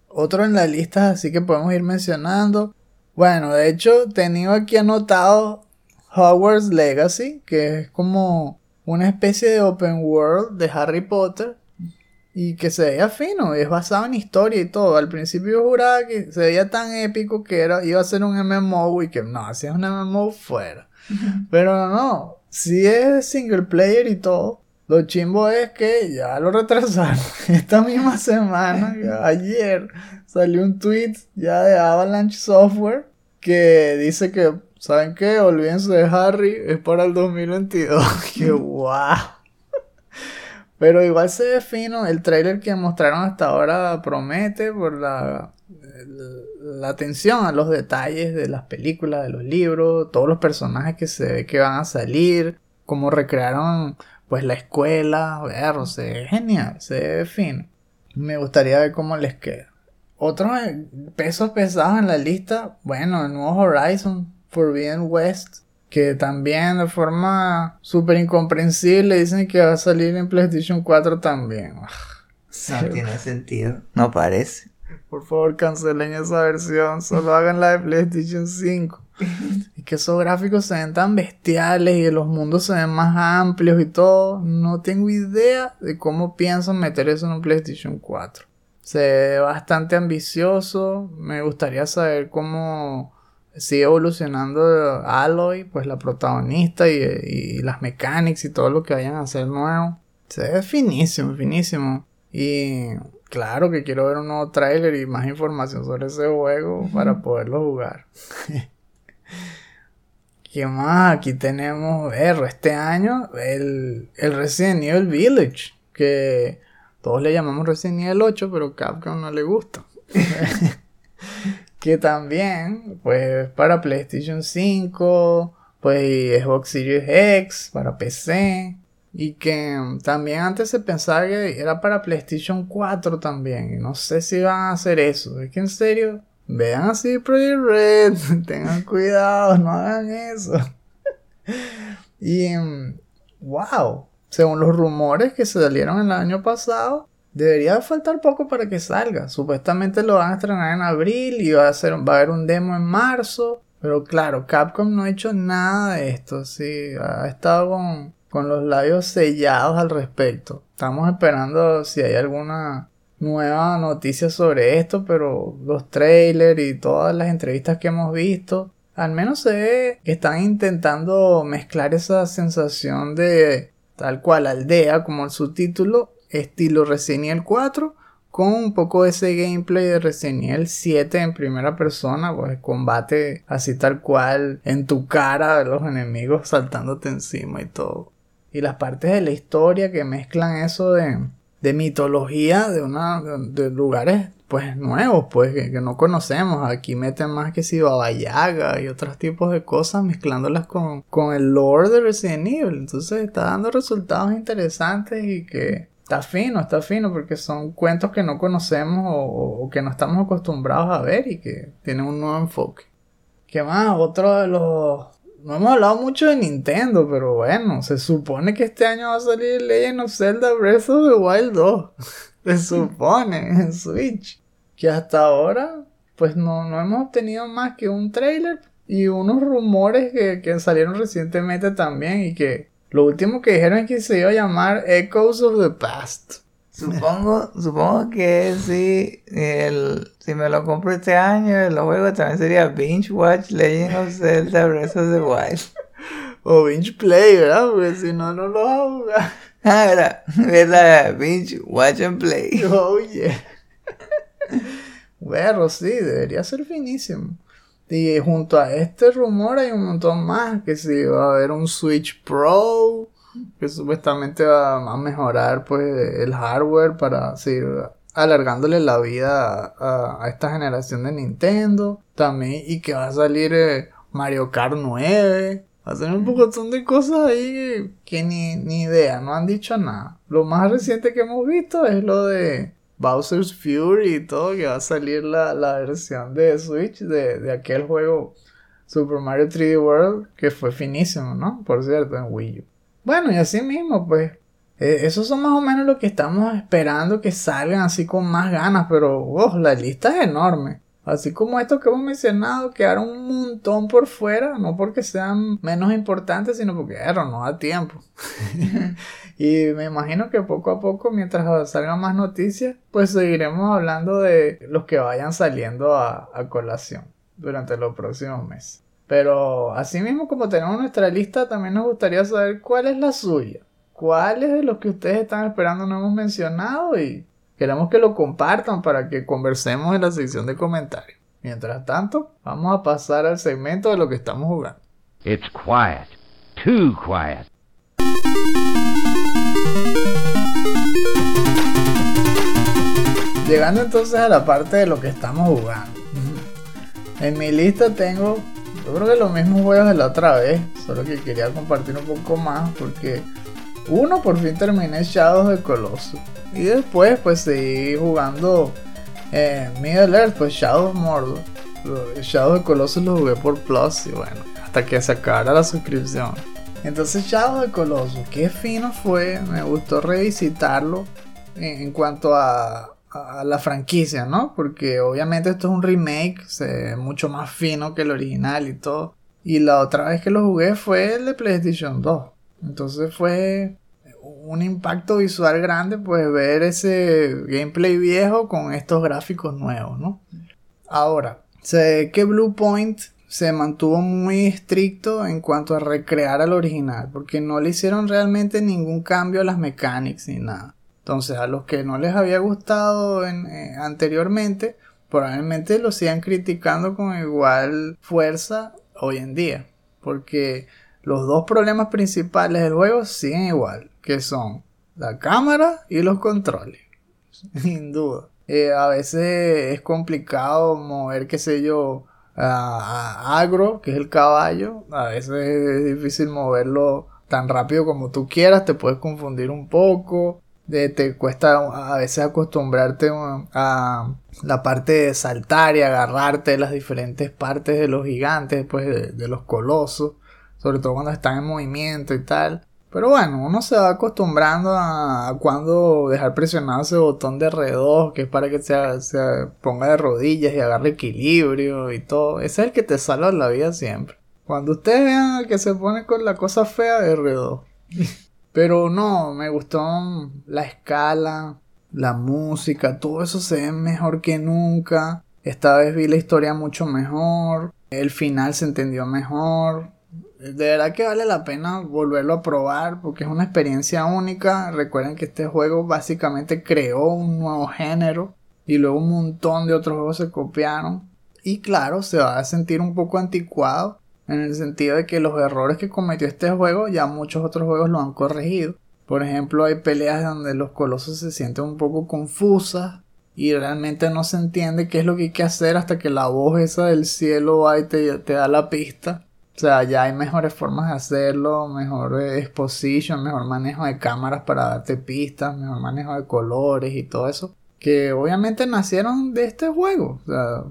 Otro en la lista, así que podemos ir mencionando. Bueno, de hecho, tenía aquí anotado Hogwarts Legacy, que es como una especie de open world de Harry Potter, y que se veía fino, es basado en historia y todo. Al principio yo juraba que se veía tan épico que era, iba a ser un MMO y que no, si es un MMO fuera. Pero no, si es single player y todo. Lo chimbo es que ya lo retrasaron. (laughs) Esta misma semana, ayer, salió un tweet ya de Avalanche Software que dice que, ¿saben qué? Olvídense de Harry, es para el 2022. (laughs) que guau. Pero igual se ve fino. El trailer que mostraron hasta ahora promete por la, la atención a los detalles de las películas, de los libros, todos los personajes que se ve que van a salir, cómo recrearon pues la escuela, ver, se ve genial, se ve fino. Me gustaría ver cómo les queda. Otros pesos pesados en la lista, bueno, el nuevo Horizon Forbidden West que también de forma súper incomprensible dicen que va a salir en PlayStation 4 también. No tiene sentido. No parece. Por favor, cancelen esa versión. Solo hagan la de PlayStation 5. (laughs) y que esos gráficos se ven tan bestiales y los mundos se ven más amplios y todo. No tengo idea de cómo piensan meter eso en un PlayStation 4. Se ve bastante ambicioso. Me gustaría saber cómo sigue evolucionando Aloy, pues la protagonista y, las mecánicas y todo lo que vayan a hacer nuevo. Se ve finísimo, finísimo. Y claro que quiero ver un nuevo tráiler y más información sobre ese juego para poderlo jugar. (laughs) ¿Qué más? Aquí tenemos, ver, este año el, el Resident Evil Village, que todos le llamamos Resident Evil 8, pero Capcom no le gusta. (laughs) que también, pues para PlayStation 5, pues Xbox Series X, para PC, y que también antes se pensaba que era para PlayStation 4 también, y no sé si van a hacer eso, es que en serio, vean así Project Red, (laughs) tengan cuidado, no hagan eso. (laughs) y, wow, según los rumores que se salieron el año pasado, Debería faltar poco para que salga. Supuestamente lo van a estrenar en abril y va a, ser, va a haber un demo en marzo. Pero claro, Capcom no ha hecho nada de esto. Sí, ha estado con, con los labios sellados al respecto. Estamos esperando si hay alguna nueva noticia sobre esto, pero los trailers y todas las entrevistas que hemos visto, al menos se ve que están intentando mezclar esa sensación de tal cual aldea como el subtítulo estilo Resident Evil 4 con un poco de ese gameplay de Resident Evil 7 en primera persona, pues combate así tal cual en tu cara de los enemigos saltándote encima y todo. Y las partes de la historia que mezclan eso de, de mitología de, una, de, lugares pues nuevos, pues que, no conocemos. Aquí meten más que si Baba Yaga y otros tipos de cosas mezclándolas con, con el lore de Resident Evil. Entonces está dando resultados interesantes y que Está fino, está fino, porque son cuentos que no conocemos o, que no estamos acostumbrados a ver y que tienen un nuevo enfoque. ¿Qué más? Otro de los... No hemos hablado mucho de Nintendo, pero bueno, se supone que este año va a salir Legend of Zelda Breath of the Wild 2. (laughs) se supone, en Switch. Que hasta ahora, pues no, no hemos tenido más que un trailer y unos rumores que, que salieron recientemente también y que lo último que dijeron es que se iba a llamar Echoes of the Past. Supongo, supongo que si, el, si me lo compro este año, el juego también sería Binge Watch Legend of Zelda Breath of the Wild. (laughs) O Binge Play, ¿verdad? Porque si no, no lo a jugar. (laughs) Ah, ¿verdad? ¿verdad? Binge Watch and Play. (laughs) Oh, yeah. bueno, sí, debería ser finísimo. Y junto a este rumor hay un montón más, que si va a haber un Switch Pro, que supuestamente va a mejorar pues el hardware para seguir alargándole la vida a, esta generación de Nintendo. También, y que va a salir eh, Mario Kart 9. Va a tener un montón de cosas ahí que ni, ni idea, no han dicho nada. Lo más reciente que hemos visto es lo de Bowser's Fury y todo, que va a salir la, versión de Switch de, de, aquel juego Super Mario 3D World, que fue finísimo, ¿no? Por cierto, en Wii U. Bueno, y así mismo, pues, eh, esos son más o menos lo que estamos esperando que salgan así con más ganas, pero oh, la lista es enorme. Así como estos que hemos mencionado, quedaron un montón por fuera, no porque sean menos importantes, sino porque claro, no da tiempo. (laughs) y me imagino que poco a poco, mientras salgan más noticias, pues seguiremos hablando de los que vayan saliendo a, a colación durante los próximos meses. Pero así mismo como tenemos nuestra lista, también nos gustaría saber cuál es la suya. ¿Cuáles de los que ustedes están esperando no hemos mencionado? Y queremos que lo compartan para que conversemos en la sección de comentarios. Mientras tanto, vamos a pasar al segmento de lo que estamos jugando. It's quiet. Too quiet. Llegando entonces a la parte de lo que estamos jugando. En mi lista tengo, yo creo que los mismos juegos de la otra vez, solo que quería compartir un poco más porque uno, por fin terminé Shadows de Colossus. Y después, pues seguí jugando eh, Middle Earth, pues Shadow of Mordor. Shadow de Colossus lo jugué por Plus y bueno, hasta que se acabara la suscripción. Entonces Shadow de Colossus, qué fino fue, me gustó revisitarlo en, cuanto a, a, la franquicia, ¿no? Porque obviamente esto es un remake, se, mucho más fino que el original y todo. Y la otra vez que lo jugué fue el de PlayStation 2. Entonces fue un impacto visual grande pues ver ese gameplay viejo con estos gráficos nuevos, ¿no? Ahora, sé que Blue Point se mantuvo muy estricto en cuanto a recrear al original, porque no le hicieron realmente ningún cambio a las mecánicas ni nada. Entonces, a los que no les había gustado eh, anteriormente, probablemente lo sigan criticando con igual fuerza hoy en día, porque los dos problemas principales del juego siguen igual, que son la cámara y los controles, (laughs) sin duda. Eh, a veces es complicado mover, qué sé yo, a, agro, que es el caballo. A veces es difícil moverlo tan rápido como tú quieras, te puedes confundir un poco. Te cuesta a veces acostumbrarte a la parte de saltar y agarrarte de las diferentes partes de los gigantes, pues de los colosos sobre todo cuando están en movimiento y tal. Pero bueno, uno se va acostumbrando a, cuando dejar presionado ese botón de R2, que es para que se, se, ponga de rodillas y agarre equilibrio y todo. Ese es el que te salva la vida siempre. Cuando ustedes vean que se pone con la cosa fea, R2. Pero no, me gustó la escala, la música, todo eso se ve mejor que nunca. Esta vez vi la historia mucho mejor. El final se entendió mejor. De verdad que vale la pena volverlo a probar porque es una experiencia única. Recuerden que este juego básicamente creó un nuevo género y luego un montón de otros juegos se copiaron. Y claro, se va a sentir un poco anticuado en el sentido de que los errores que cometió este juego ya muchos otros juegos lo han corregido. Por ejemplo, hay peleas donde los colosos se sienten un poco confusas y realmente no se entiende qué es lo que hay que hacer hasta que la voz esa del cielo va y te, te da la pista. O sea, ya hay mejores formas de hacerlo, mejor exposition, mejor manejo de cámaras para darte pistas, mejor manejo de colores y todo eso. Que obviamente nacieron de este juego. O sea,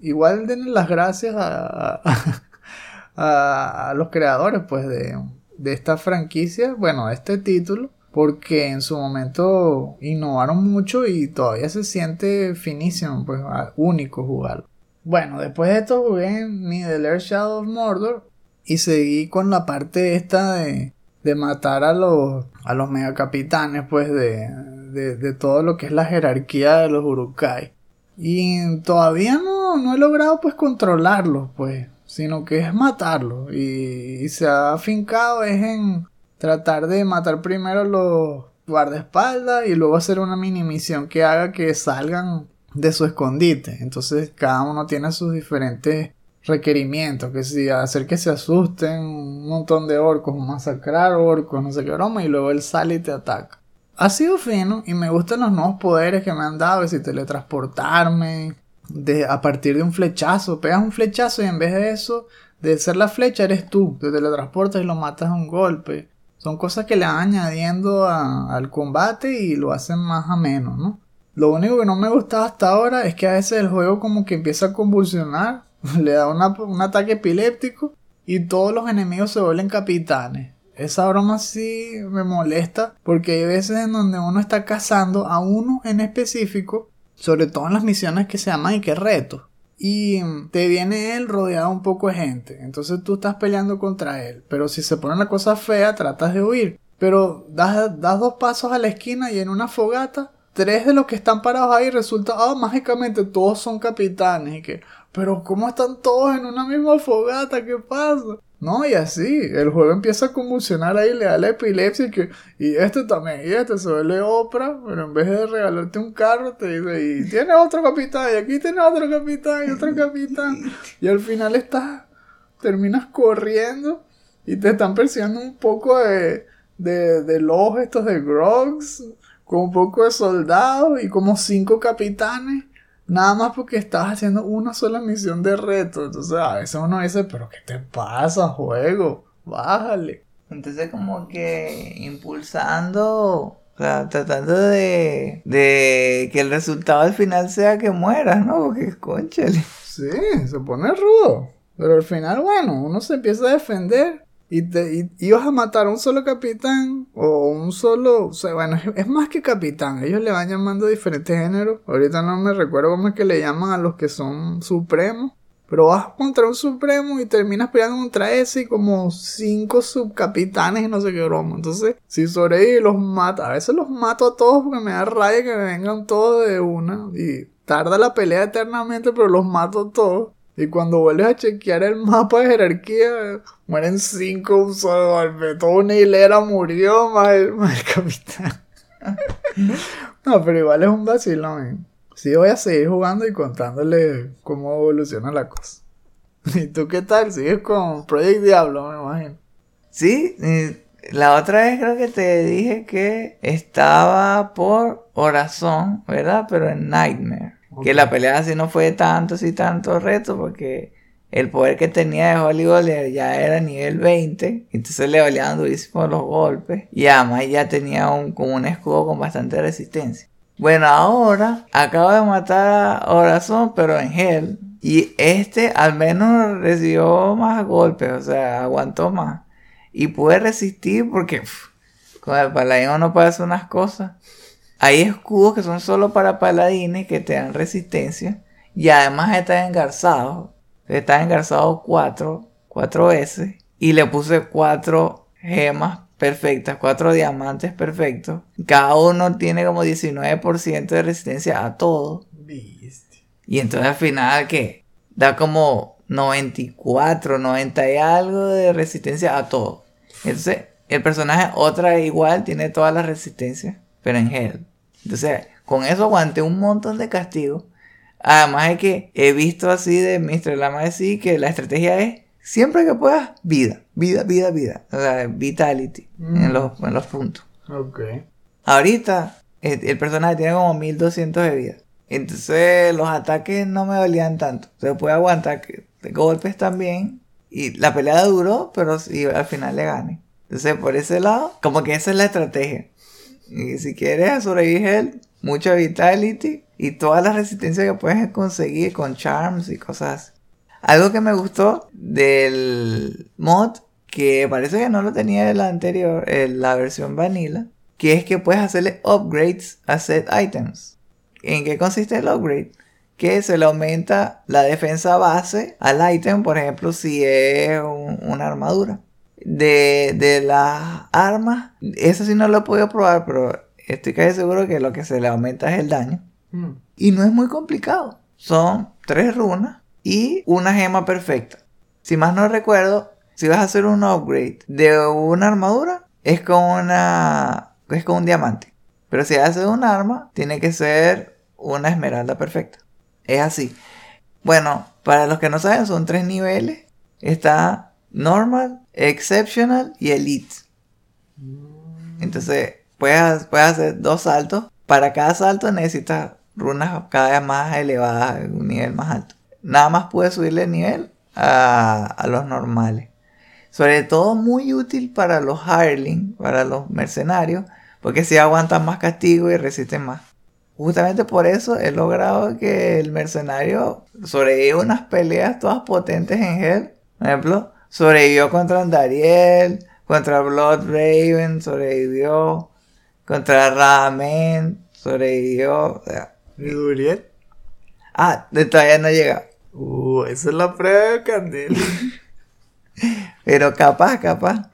igual den las gracias a, los creadores pues de, de esta franquicia, bueno, de este título. Porque en su momento innovaron mucho y todavía se siente finísimo, pues único jugarlo. Bueno, después de esto jugué Middle Earth Shadow of Mordor y seguí con la parte esta de, de matar a los, a los megacapitanes, pues de, de, de, todo lo que es la jerarquía de los Urukai. Y todavía no, no he logrado pues controlarlos, pues, sino que es matarlos. Y, se ha afincado es en tratar de matar primero los guardaespaldas y luego hacer una mini misión que haga que salgan de su escondite. Entonces cada uno tiene sus diferentes requerimientos, que si hacer que se asusten un montón de orcos, masacrar orcos, no sé qué broma, y luego él sale y te ataca. Ha sido fino y me gustan los nuevos poderes que me han dado, si teletransportarme, de, a partir de un flechazo, pegas un flechazo y en vez de eso, de ser la flecha eres tú, te teletransportas y lo matas a un golpe. Son cosas que le van añadiendo al combate y lo hacen más ameno, ¿no? Lo único que no me gustaba hasta ahora es que a veces el juego como que empieza a convulsionar, (laughs) le da un ataque epiléptico y todos los enemigos se vuelven capitanes. Esa broma sí me molesta porque hay veces en donde uno está cazando a uno en específico, sobre todo en las misiones que se llaman y que retos. Y te viene él rodeado un poco de gente. Entonces tú estás peleando contra él. Pero si se pone la cosa fea, tratas de huir. Pero das, das dos pasos a la esquina y en una fogata tres de los que están parados ahí resulta, ah, mágicamente todos son capitanes y que, pero ¿cómo están todos en una misma fogata? ¿Qué pasa? No, y así, el juego empieza a convulsionar ahí, le da la epilepsia y que, y este también, y este se vuelve Oprah, pero en vez de regalarte un carro, te dice, y tiene otro capitán, y aquí tiene otro capitán, y otro capitán, y al final estás, terminas corriendo, y te están persiguiendo un poco de, de, de los estos de Grogs, con un poco de soldados y como cinco capitanes. Nada más porque estabas haciendo una sola misión de reto. Entonces a veces uno dice, pero ¿qué te pasa, juego? Bájale. Entonces como que impulsando, o sea, tratando de, de que el resultado al final sea que mueras, ¿no? Porque conchale. Sí, se pone rudo. Pero al final, bueno, uno se empieza a defender y, te, ibas a matar a un solo capitán o un solo, o sea, bueno, es, más que capitán, ellos le van llamando diferentes géneros, ahorita no me recuerdo cómo es que le llaman a los que son supremos, pero vas contra un supremo y terminas peleando contra ese y como cinco subcapitanes y no sé qué broma, entonces si sobrevives los mata, a veces los mato a todos porque me da rabia que me vengan todos de una y tarda la pelea eternamente pero los mato a todos. Y cuando vuelves a chequear el mapa de jerarquía, mueren cinco golpe. Toda una hilera murió, más el, capitán. (laughs) no, pero igual es un vacilón. Sí, voy a seguir jugando y contándole cómo evoluciona la cosa. ¿Y tú qué tal? ¿Sigues con Project Diablo, me imagino? Sí, la otra vez creo que te dije que estaba por Horazón, ¿verdad? Pero en Nightmare. Que la pelea así no fue tanto, así tanto reto, porque el poder que tenía de Hollywood ya era nivel 20, entonces le valían durísimo los golpes, y además ya tenía un, como un escudo con bastante resistencia. Bueno, ahora acabo de matar a Horazon, pero en Hell, y este al menos recibió más golpes, o sea, aguantó más. Y pude resistir porque con el paladín no puede hacer unas cosas. Hay escudos que son solo para paladines que te dan resistencia. Y además están engarzados. Están engarzados cuatro, cuatro veces. Y le puse cuatro gemas perfectas, cuatro diamantes perfectos. Cada uno tiene como 19% de resistencia a todo. Y entonces al final, ¿qué? Da como 94, 90 y algo de resistencia a todo. Entonces, el personaje otra igual tiene toda la resistencia, pero en Hell. Entonces, con eso aguanté un montón de castigos. Además de que he visto así de Mr. Lama decir que la estrategia es siempre que puedas, vida, vida, vida, vida. O sea, vitality en, mm. los, en los puntos. Ok. Ahorita el, personaje tiene como 1200 de vida. Entonces los ataques no me valían tanto. Se puede aguantar golpes también. Y la pelea duró, pero si al final le gane. Entonces por ese lado, como que esa es la estrategia. Y si quieres sobrevivir, mucha vitality y toda la resistencia que puedes conseguir con charms y cosas. Algo que me gustó del mod, que parece que no lo tenía en la anterior, la versión vanilla, que es que puedes hacerle upgrades a set items. ¿En qué consiste el upgrade? Que se le aumenta la defensa base al item, por ejemplo, si es una armadura de, de las armas, eso sí no lo he podido probar, pero estoy casi seguro que lo que se le aumenta es el daño. Mm. Y no es muy complicado. Son tres runas y una gema perfecta. Si más no recuerdo, si vas a hacer un upgrade de una armadura, es con una. es con un diamante. Pero si haces un arma, tiene que ser una esmeralda perfecta. Es así. Bueno, Para los que no saben, son tres niveles. Está normal, exceptional y elite. Entonces, puedes, puedes hacer dos saltos. Para cada salto necesitas runas cada vez más elevadas, un nivel más alto. Nada más puedes subirle el nivel a, a los normales. Sobre todo muy útil para los hireling, para los mercenarios, porque si aguantan más castigo y resisten más. Justamente por eso he logrado que el mercenario sobreviva unas peleas todas potentes en Hell. Por ejemplo, sobrevivió contra Andariel, contra Blood Raven, sobrevivió contra Ramen, sobrevivió. O sea, ¿Y Duriel? ah, de todavía no llega. Uh, esa es la prueba de Candela. (laughs) Pero capaz, capaz.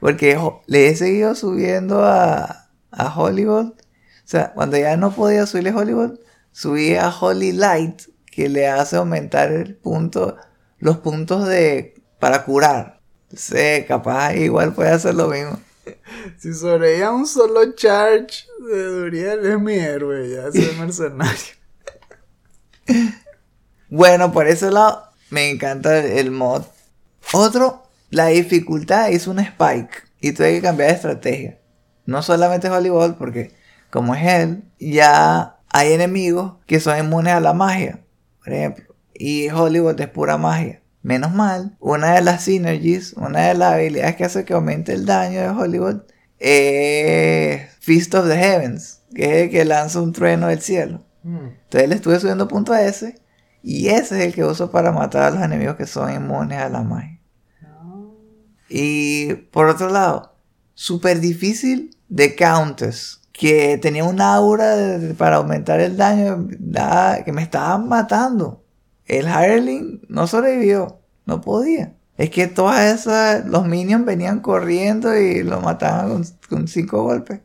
Porque jo- le he seguido subiendo a, a Hollywood. O sea, cuando ya no podía subirle Hollywood, subí a Holy Light, que le hace aumentar el punto, los puntos de para curar. Entonces, capaz igual puede hacer lo mismo. (laughs) Si sobrevive a un solo charge de Duriel, es mi héroe, ya soy mercenario. (laughs) Bueno, por ese lado, me encanta el, mod. Otro, la dificultad es un spike. Y tuve que cambiar de estrategia. No solamente Hollywood, porque como es él, ya hay enemigos que son inmunes a la magia. Por ejemplo. Y Hollywood es pura magia. Menos mal, una de las synergies, una de las habilidades que hace que aumente el daño de Hollywood es Feast of the Heavens, que es el que lanza un trueno del cielo. Entonces le estuve subiendo punto a ese. Y ese es el que uso para matar a los enemigos que son inmunes a la magia. Y por otro lado, súper difícil de counters. Que tenía un aura de- para aumentar el daño da- que me estaban matando. El Hireling no sobrevivió. No podía. Es que todas esas, los minions venían corriendo y lo mataban con, cinco golpes.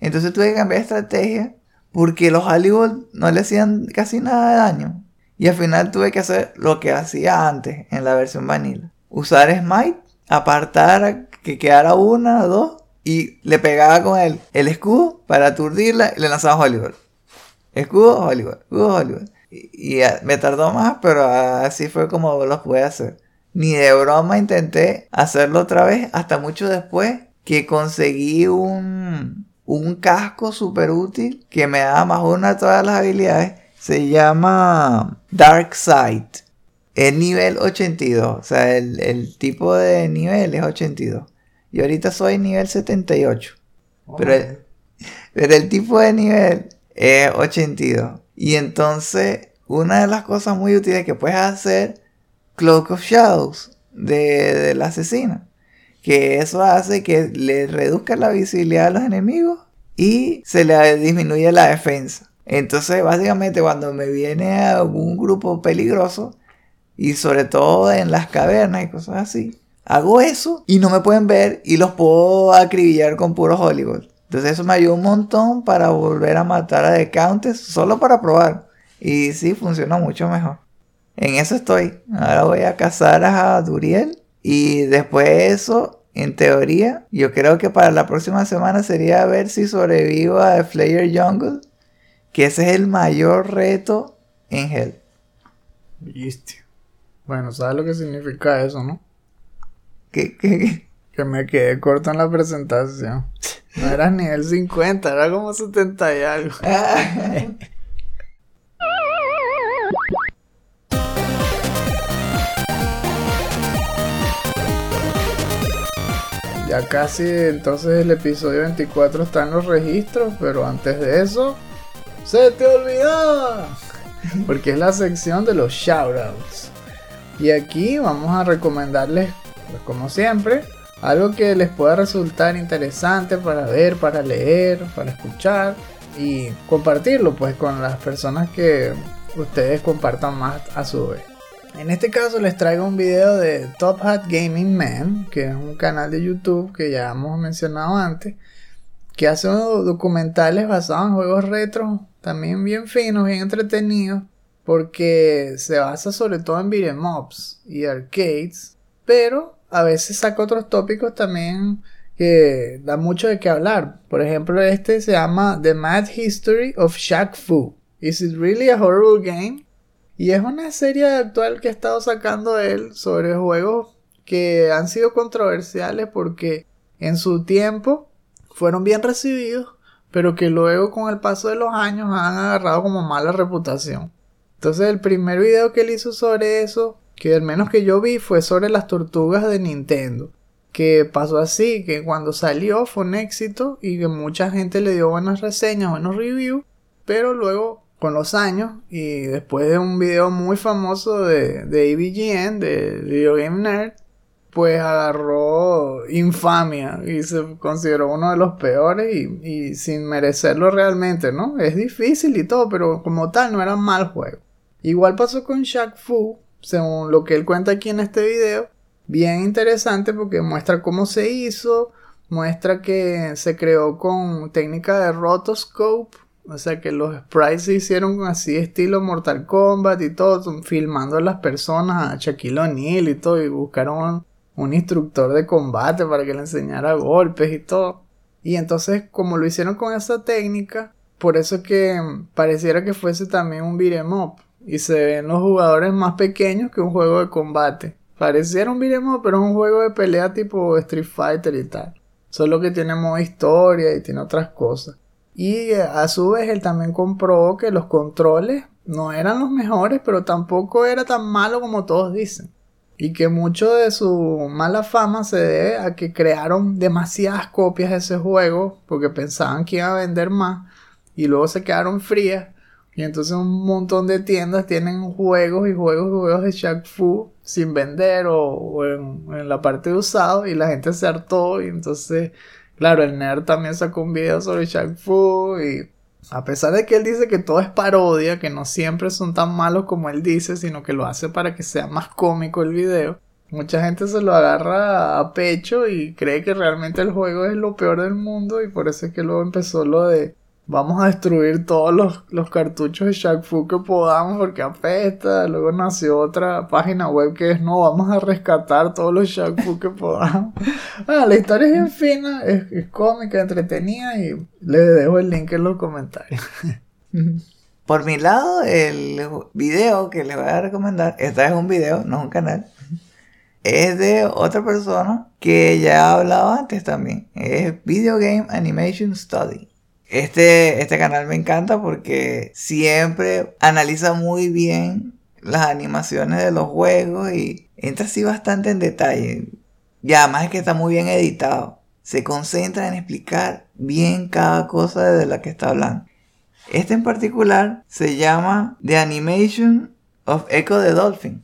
Entonces tuve que cambiar de estrategia porque los Hollywood no le hacían casi nada de daño. Y al final tuve que hacer lo que hacía antes en la versión vanilla. Usar Smite, apartar que quedara una o dos y le pegaba con el, el escudo para aturdirla y le lanzaba Hollywood. Escudo, Hollywood, escudo, Hollywood. Y, y, me tardó más, pero así fue como lo pude hacer. Ni de broma intenté hacerlo otra vez hasta mucho después que conseguí un, un casco súper útil que me da más una a todas las habilidades. Se llama Dark Sight. Es nivel 82. O sea, el, el tipo de nivel es 82. Y ahorita soy nivel 78. Pero el, (laughs) pero el tipo de nivel es 82. Y entonces, una de las cosas muy útiles que puedes hacer, Cloak of Shadows de, de la asesina. Que eso hace que le reduzca la visibilidad a los enemigos y se le disminuye la defensa. Entonces, básicamente, cuando me viene algún grupo peligroso, y sobre todo en las cavernas y cosas así, hago eso y no me pueden ver y los puedo acribillar con puro Hollywood. Entonces eso me ayuda un montón para volver a matar a The Countess solo para probar. Y sí, funciona mucho mejor. En eso estoy. Ahora voy a cazar a Duriel. Y después de eso, en teoría, yo creo que para la próxima semana sería ver si sobrevivo a The Flayer Jungle. Que ese es el mayor reto en Hell. Viste. Bueno, ¿sabes lo que significa eso, no? ¿Qué, qué, qué? Que me quedé corto en la presentación. No era nivel 50, era como 70 y algo. Ya casi entonces el episodio 24 está en los registros, pero antes de eso, ¡se te olvidó! Porque es la sección de los shoutouts. Y aquí vamos a recomendarles, pues, como siempre, algo que les pueda resultar interesante para ver, para leer, para escuchar y compartirlo pues con las personas que ustedes compartan más a su vez. En este caso les traigo un video de Top Hat Gaming Man, que es un canal de YouTube que ya hemos mencionado antes, que hace documentales basados en juegos retro, también bien finos, bien entretenidos, porque se basa sobre todo en beat'em ups y arcades, pero a veces saca otros tópicos también que da mucho de qué hablar. Por ejemplo, este se llama The Mad History of Shaq Fu. Is it really a horrible game? Y es una serie actual que ha estado sacando él sobre juegos que han sido controversiales porque en su tiempo fueron bien recibidos, pero que luego con el paso de los años han agarrado como mala reputación. Entonces el primer video que él hizo sobre eso, que al menos que yo vi, fue sobre las tortugas de Nintendo. Que pasó así, que cuando salió fue un éxito y que mucha gente le dio buenas reseñas, buenos reviews, pero luego con los años y después de un video muy famoso de, de AVGN, de Video Game Nerd, pues agarró infamia y se consideró uno de los peores y, sin merecerlo realmente, ¿no? Es difícil y todo, pero como tal no era mal juego. Igual pasó con Shaq Fu, según lo que él cuenta aquí en este video, bien interesante porque muestra cómo se hizo, muestra que se creó con técnica de rotoscope, o sea que los sprites se hicieron así estilo Mortal Kombat y todo, filmando a las personas, a Shaquille O'Neal y todo, y buscaron un instructor de combate para que le enseñara golpes y todo. Y entonces, como lo hicieron con esa técnica, por eso que pareciera que fuese también un beat'em up. Y se ven los jugadores más pequeños que un juego de combate. Pareciera un up, pero es un juego de pelea tipo Street Fighter y tal. Solo que tiene modo historia y tiene otras cosas. Y a su vez él también comprobó que los controles no eran los mejores, pero tampoco era tan malo como todos dicen y que mucho de su mala fama se debe a que crearon demasiadas copias de ese juego porque pensaban que iba a vender más y luego se quedaron frías y entonces un montón de tiendas tienen juegos y juegos y juegos de Shaq Fu sin vender o, en, en, la parte de usado y la gente se hartó y entonces claro el nerd también sacó un video sobre Shaq Fu y a pesar de que él dice que todo es parodia, que no siempre son tan malos como él dice, sino que lo hace para que sea más cómico el video, mucha gente se lo agarra a pecho y cree que realmente el juego es lo peor del mundo y por eso es que luego empezó lo de vamos a destruir todos los, cartuchos de Shaq Fu que podamos porque apesta. Luego nació otra página web que es no, vamos a rescatar todos los Shaq Fu que podamos. (laughs) Ah, la historia es fina, es, cómica, entretenida y les dejo el link en los comentarios. (laughs) Por mi lado, el video que les voy a recomendar, esta es un video, no es un canal, es de otra persona que ya he hablado antes también. Es Video Game Animation Study. Este, este canal me encanta porque siempre analiza muy bien las animaciones de los juegos y entra así bastante en detalle. Y además es que está muy bien editado. Se concentra en explicar bien cada cosa de la que está hablando. Este en particular se llama The Animation of Echo the Dolphin.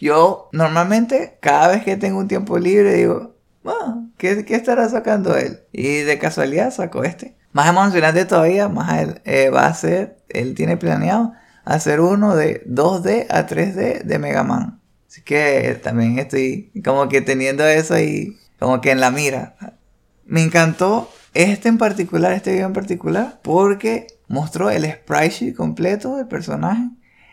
Yo normalmente cada vez que tengo un tiempo libre digo, ah, ¿qué, ¿qué estará sacando él? Y de casualidad saco este. Más emocionante todavía, más eh, va a ser, él tiene planeado hacer uno de 2D a 3D de Mega Man. Así que también estoy como que teniendo eso ahí, como que en la mira. Me encantó este en particular, este video en particular, porque mostró el sprite completo del personaje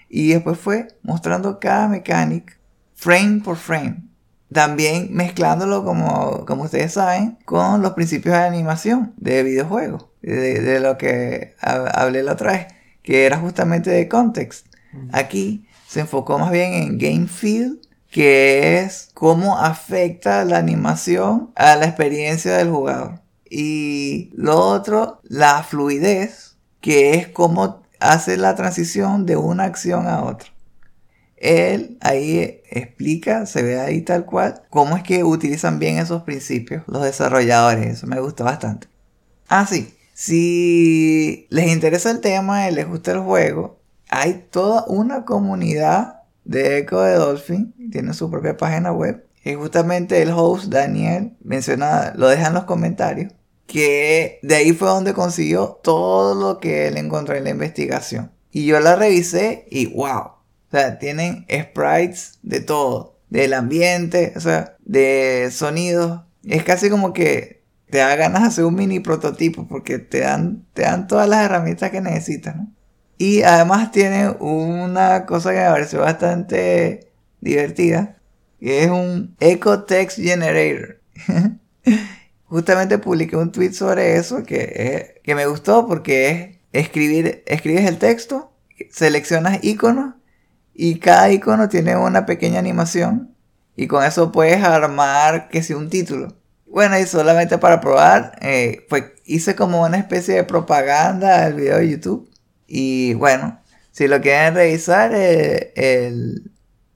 y después fue mostrando cada mecánica frame por frame. También mezclándolo, como, como ustedes saben, con los principios de animación de videojuegos de, lo que hablé la otra vez, que era justamente de context. Aquí se enfocó más bien en game feel, que es cómo afecta la animación a la experiencia del jugador. Y lo otro, la fluidez, que es cómo hace la transición de una acción a otra. Él ahí explica, se ve ahí tal cual, cómo es que utilizan bien esos principios los desarrolladores. Eso me gusta bastante. Ah, sí. Si les interesa el tema y les gusta el juego, hay toda una comunidad de Echo de Dolphin, tiene su propia página web. Y justamente el host Daniel menciona, lo deja en los comentarios, que de ahí fue donde consiguió todo lo que él encontró en la investigación. Y yo la revisé y wow. O sea, tienen sprites de todo. Del ambiente, o sea, de sonidos. Es casi como que te da ganas de hacer un mini prototipo porque te dan, te dan todas las herramientas que necesitas. Y además tiene una cosa que me pareció bastante divertida, que es un Echo Text Generator. (laughs) Justamente publiqué un tweet sobre eso que, que me gustó porque es escribir, escribes el texto, seleccionas iconos y cada icono tiene una pequeña animación y con eso puedes armar que sea un título. Bueno, y solamente para probar, eh, pues hice como una especie de propaganda del video de YouTube. Y bueno, si lo quieren revisar, eh,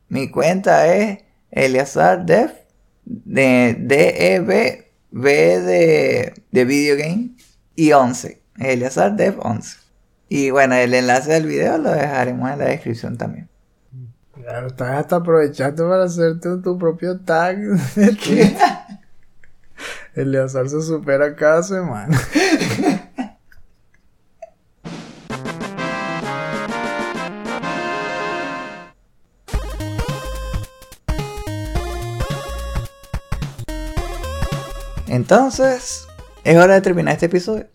mi cuenta es Eliazar Dev, de D-E-B, B de, de video game, y 11. Eliazar Dev 11. Y bueno, el enlace del video lo dejaremos en la descripción también. Estás hasta aprovechando para hacerte tu propio tag. (laughs) Eleazar se supera cada semana. Entonces, es hora de terminar este episodio.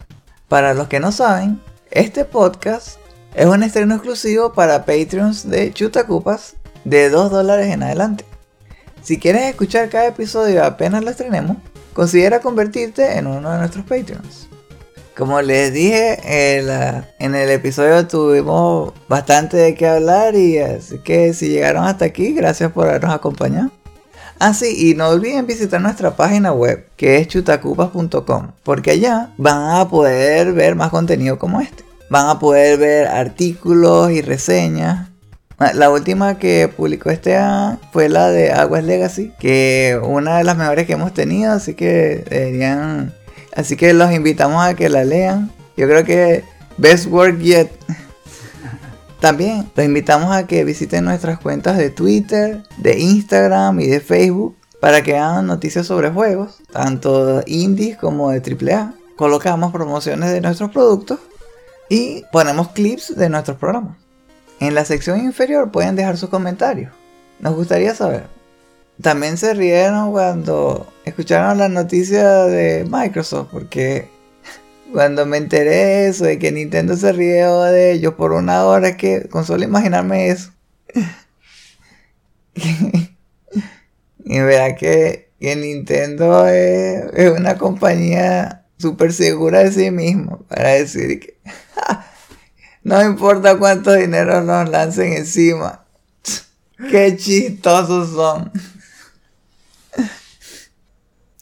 Para los que no saben, este podcast es un estreno exclusivo para Patreons de Chutacupas de 2 dólares en adelante. Si quieres escuchar cada episodio apenas lo estrenemos, considera convertirte en uno de nuestros Patreons. Como les dije, en el episodio tuvimos bastante de qué hablar y así que si llegaron hasta aquí, gracias por habernos acompañado. Ah, sí, y no olviden visitar nuestra página web, que es chutacupas.com, porque allá van a poder ver más contenido como este. Van a poder ver artículos y reseñas. (laughs) La última que publicó este año fue la de Aguas Legacy, que una de las mejores que hemos tenido, así que deberían... Así que los invitamos a que la lean. Yo creo que Best Work Yet. (laughs) También los invitamos a que visiten nuestras cuentas de Twitter, de Instagram y de Facebook para que hagan noticias sobre juegos, tanto indies como de AAA. Colocamos promociones de nuestros productos y ponemos clips de nuestros programas. En la sección inferior pueden dejar sus comentarios. Nos gustaría saber. También se rieron cuando escucharon la noticia de Microsoft porque (laughs) cuando me enteré de eso, de que Nintendo se rió de ellos por una hora, que con solo imaginarme eso. (laughs) y verá que, que Nintendo es, una compañía súper segura de sí mismo para decir que (laughs) no importa cuánto dinero nos lancen encima. (laughs) Qué chistosos son. (laughs)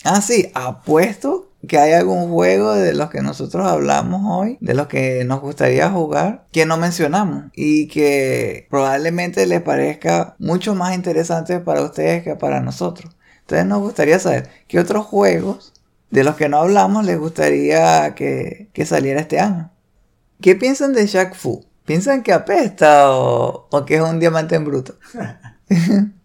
Ah, sí, apuesto que hay algún juego de los que nosotros hablamos hoy, de los que nos gustaría jugar, que no mencionamos y que probablemente les parezca mucho más interesante para ustedes que para nosotros. Entonces nos gustaría saber qué otros juegos de los que no hablamos les gustaría que, saliera este año. ¿Qué piensan de Shaq Fu? ¿Piensan que apesta o, o que es un diamante en bruto? (laughs)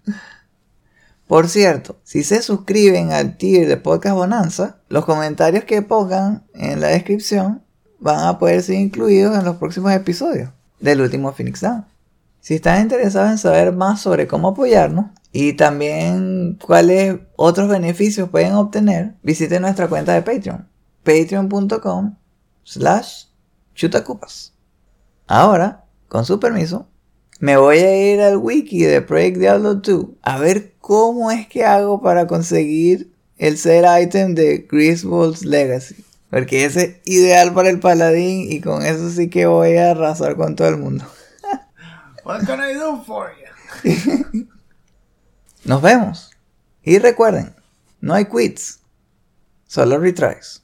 Por cierto, si se suscriben al tier de Podcast Bonanza, los comentarios que pongan en la descripción van a poder ser incluidos en los próximos episodios del último Phoenix Down. Si están interesados en saber más sobre cómo apoyarnos y también cuáles otros beneficios pueden obtener, visiten nuestra cuenta de Patreon, patreon.com slash chutacupas. Ahora, con su permiso, me voy a ir al wiki de Project Diablo 2 a ver cómo es que hago para conseguir el ser item de Griswold's Legacy. Porque ese es ideal para el paladín y con eso sí que voy a arrasar con todo el mundo. (laughs) What can I do for you? Nos vemos. Y recuerden, no hay quits, solo retries.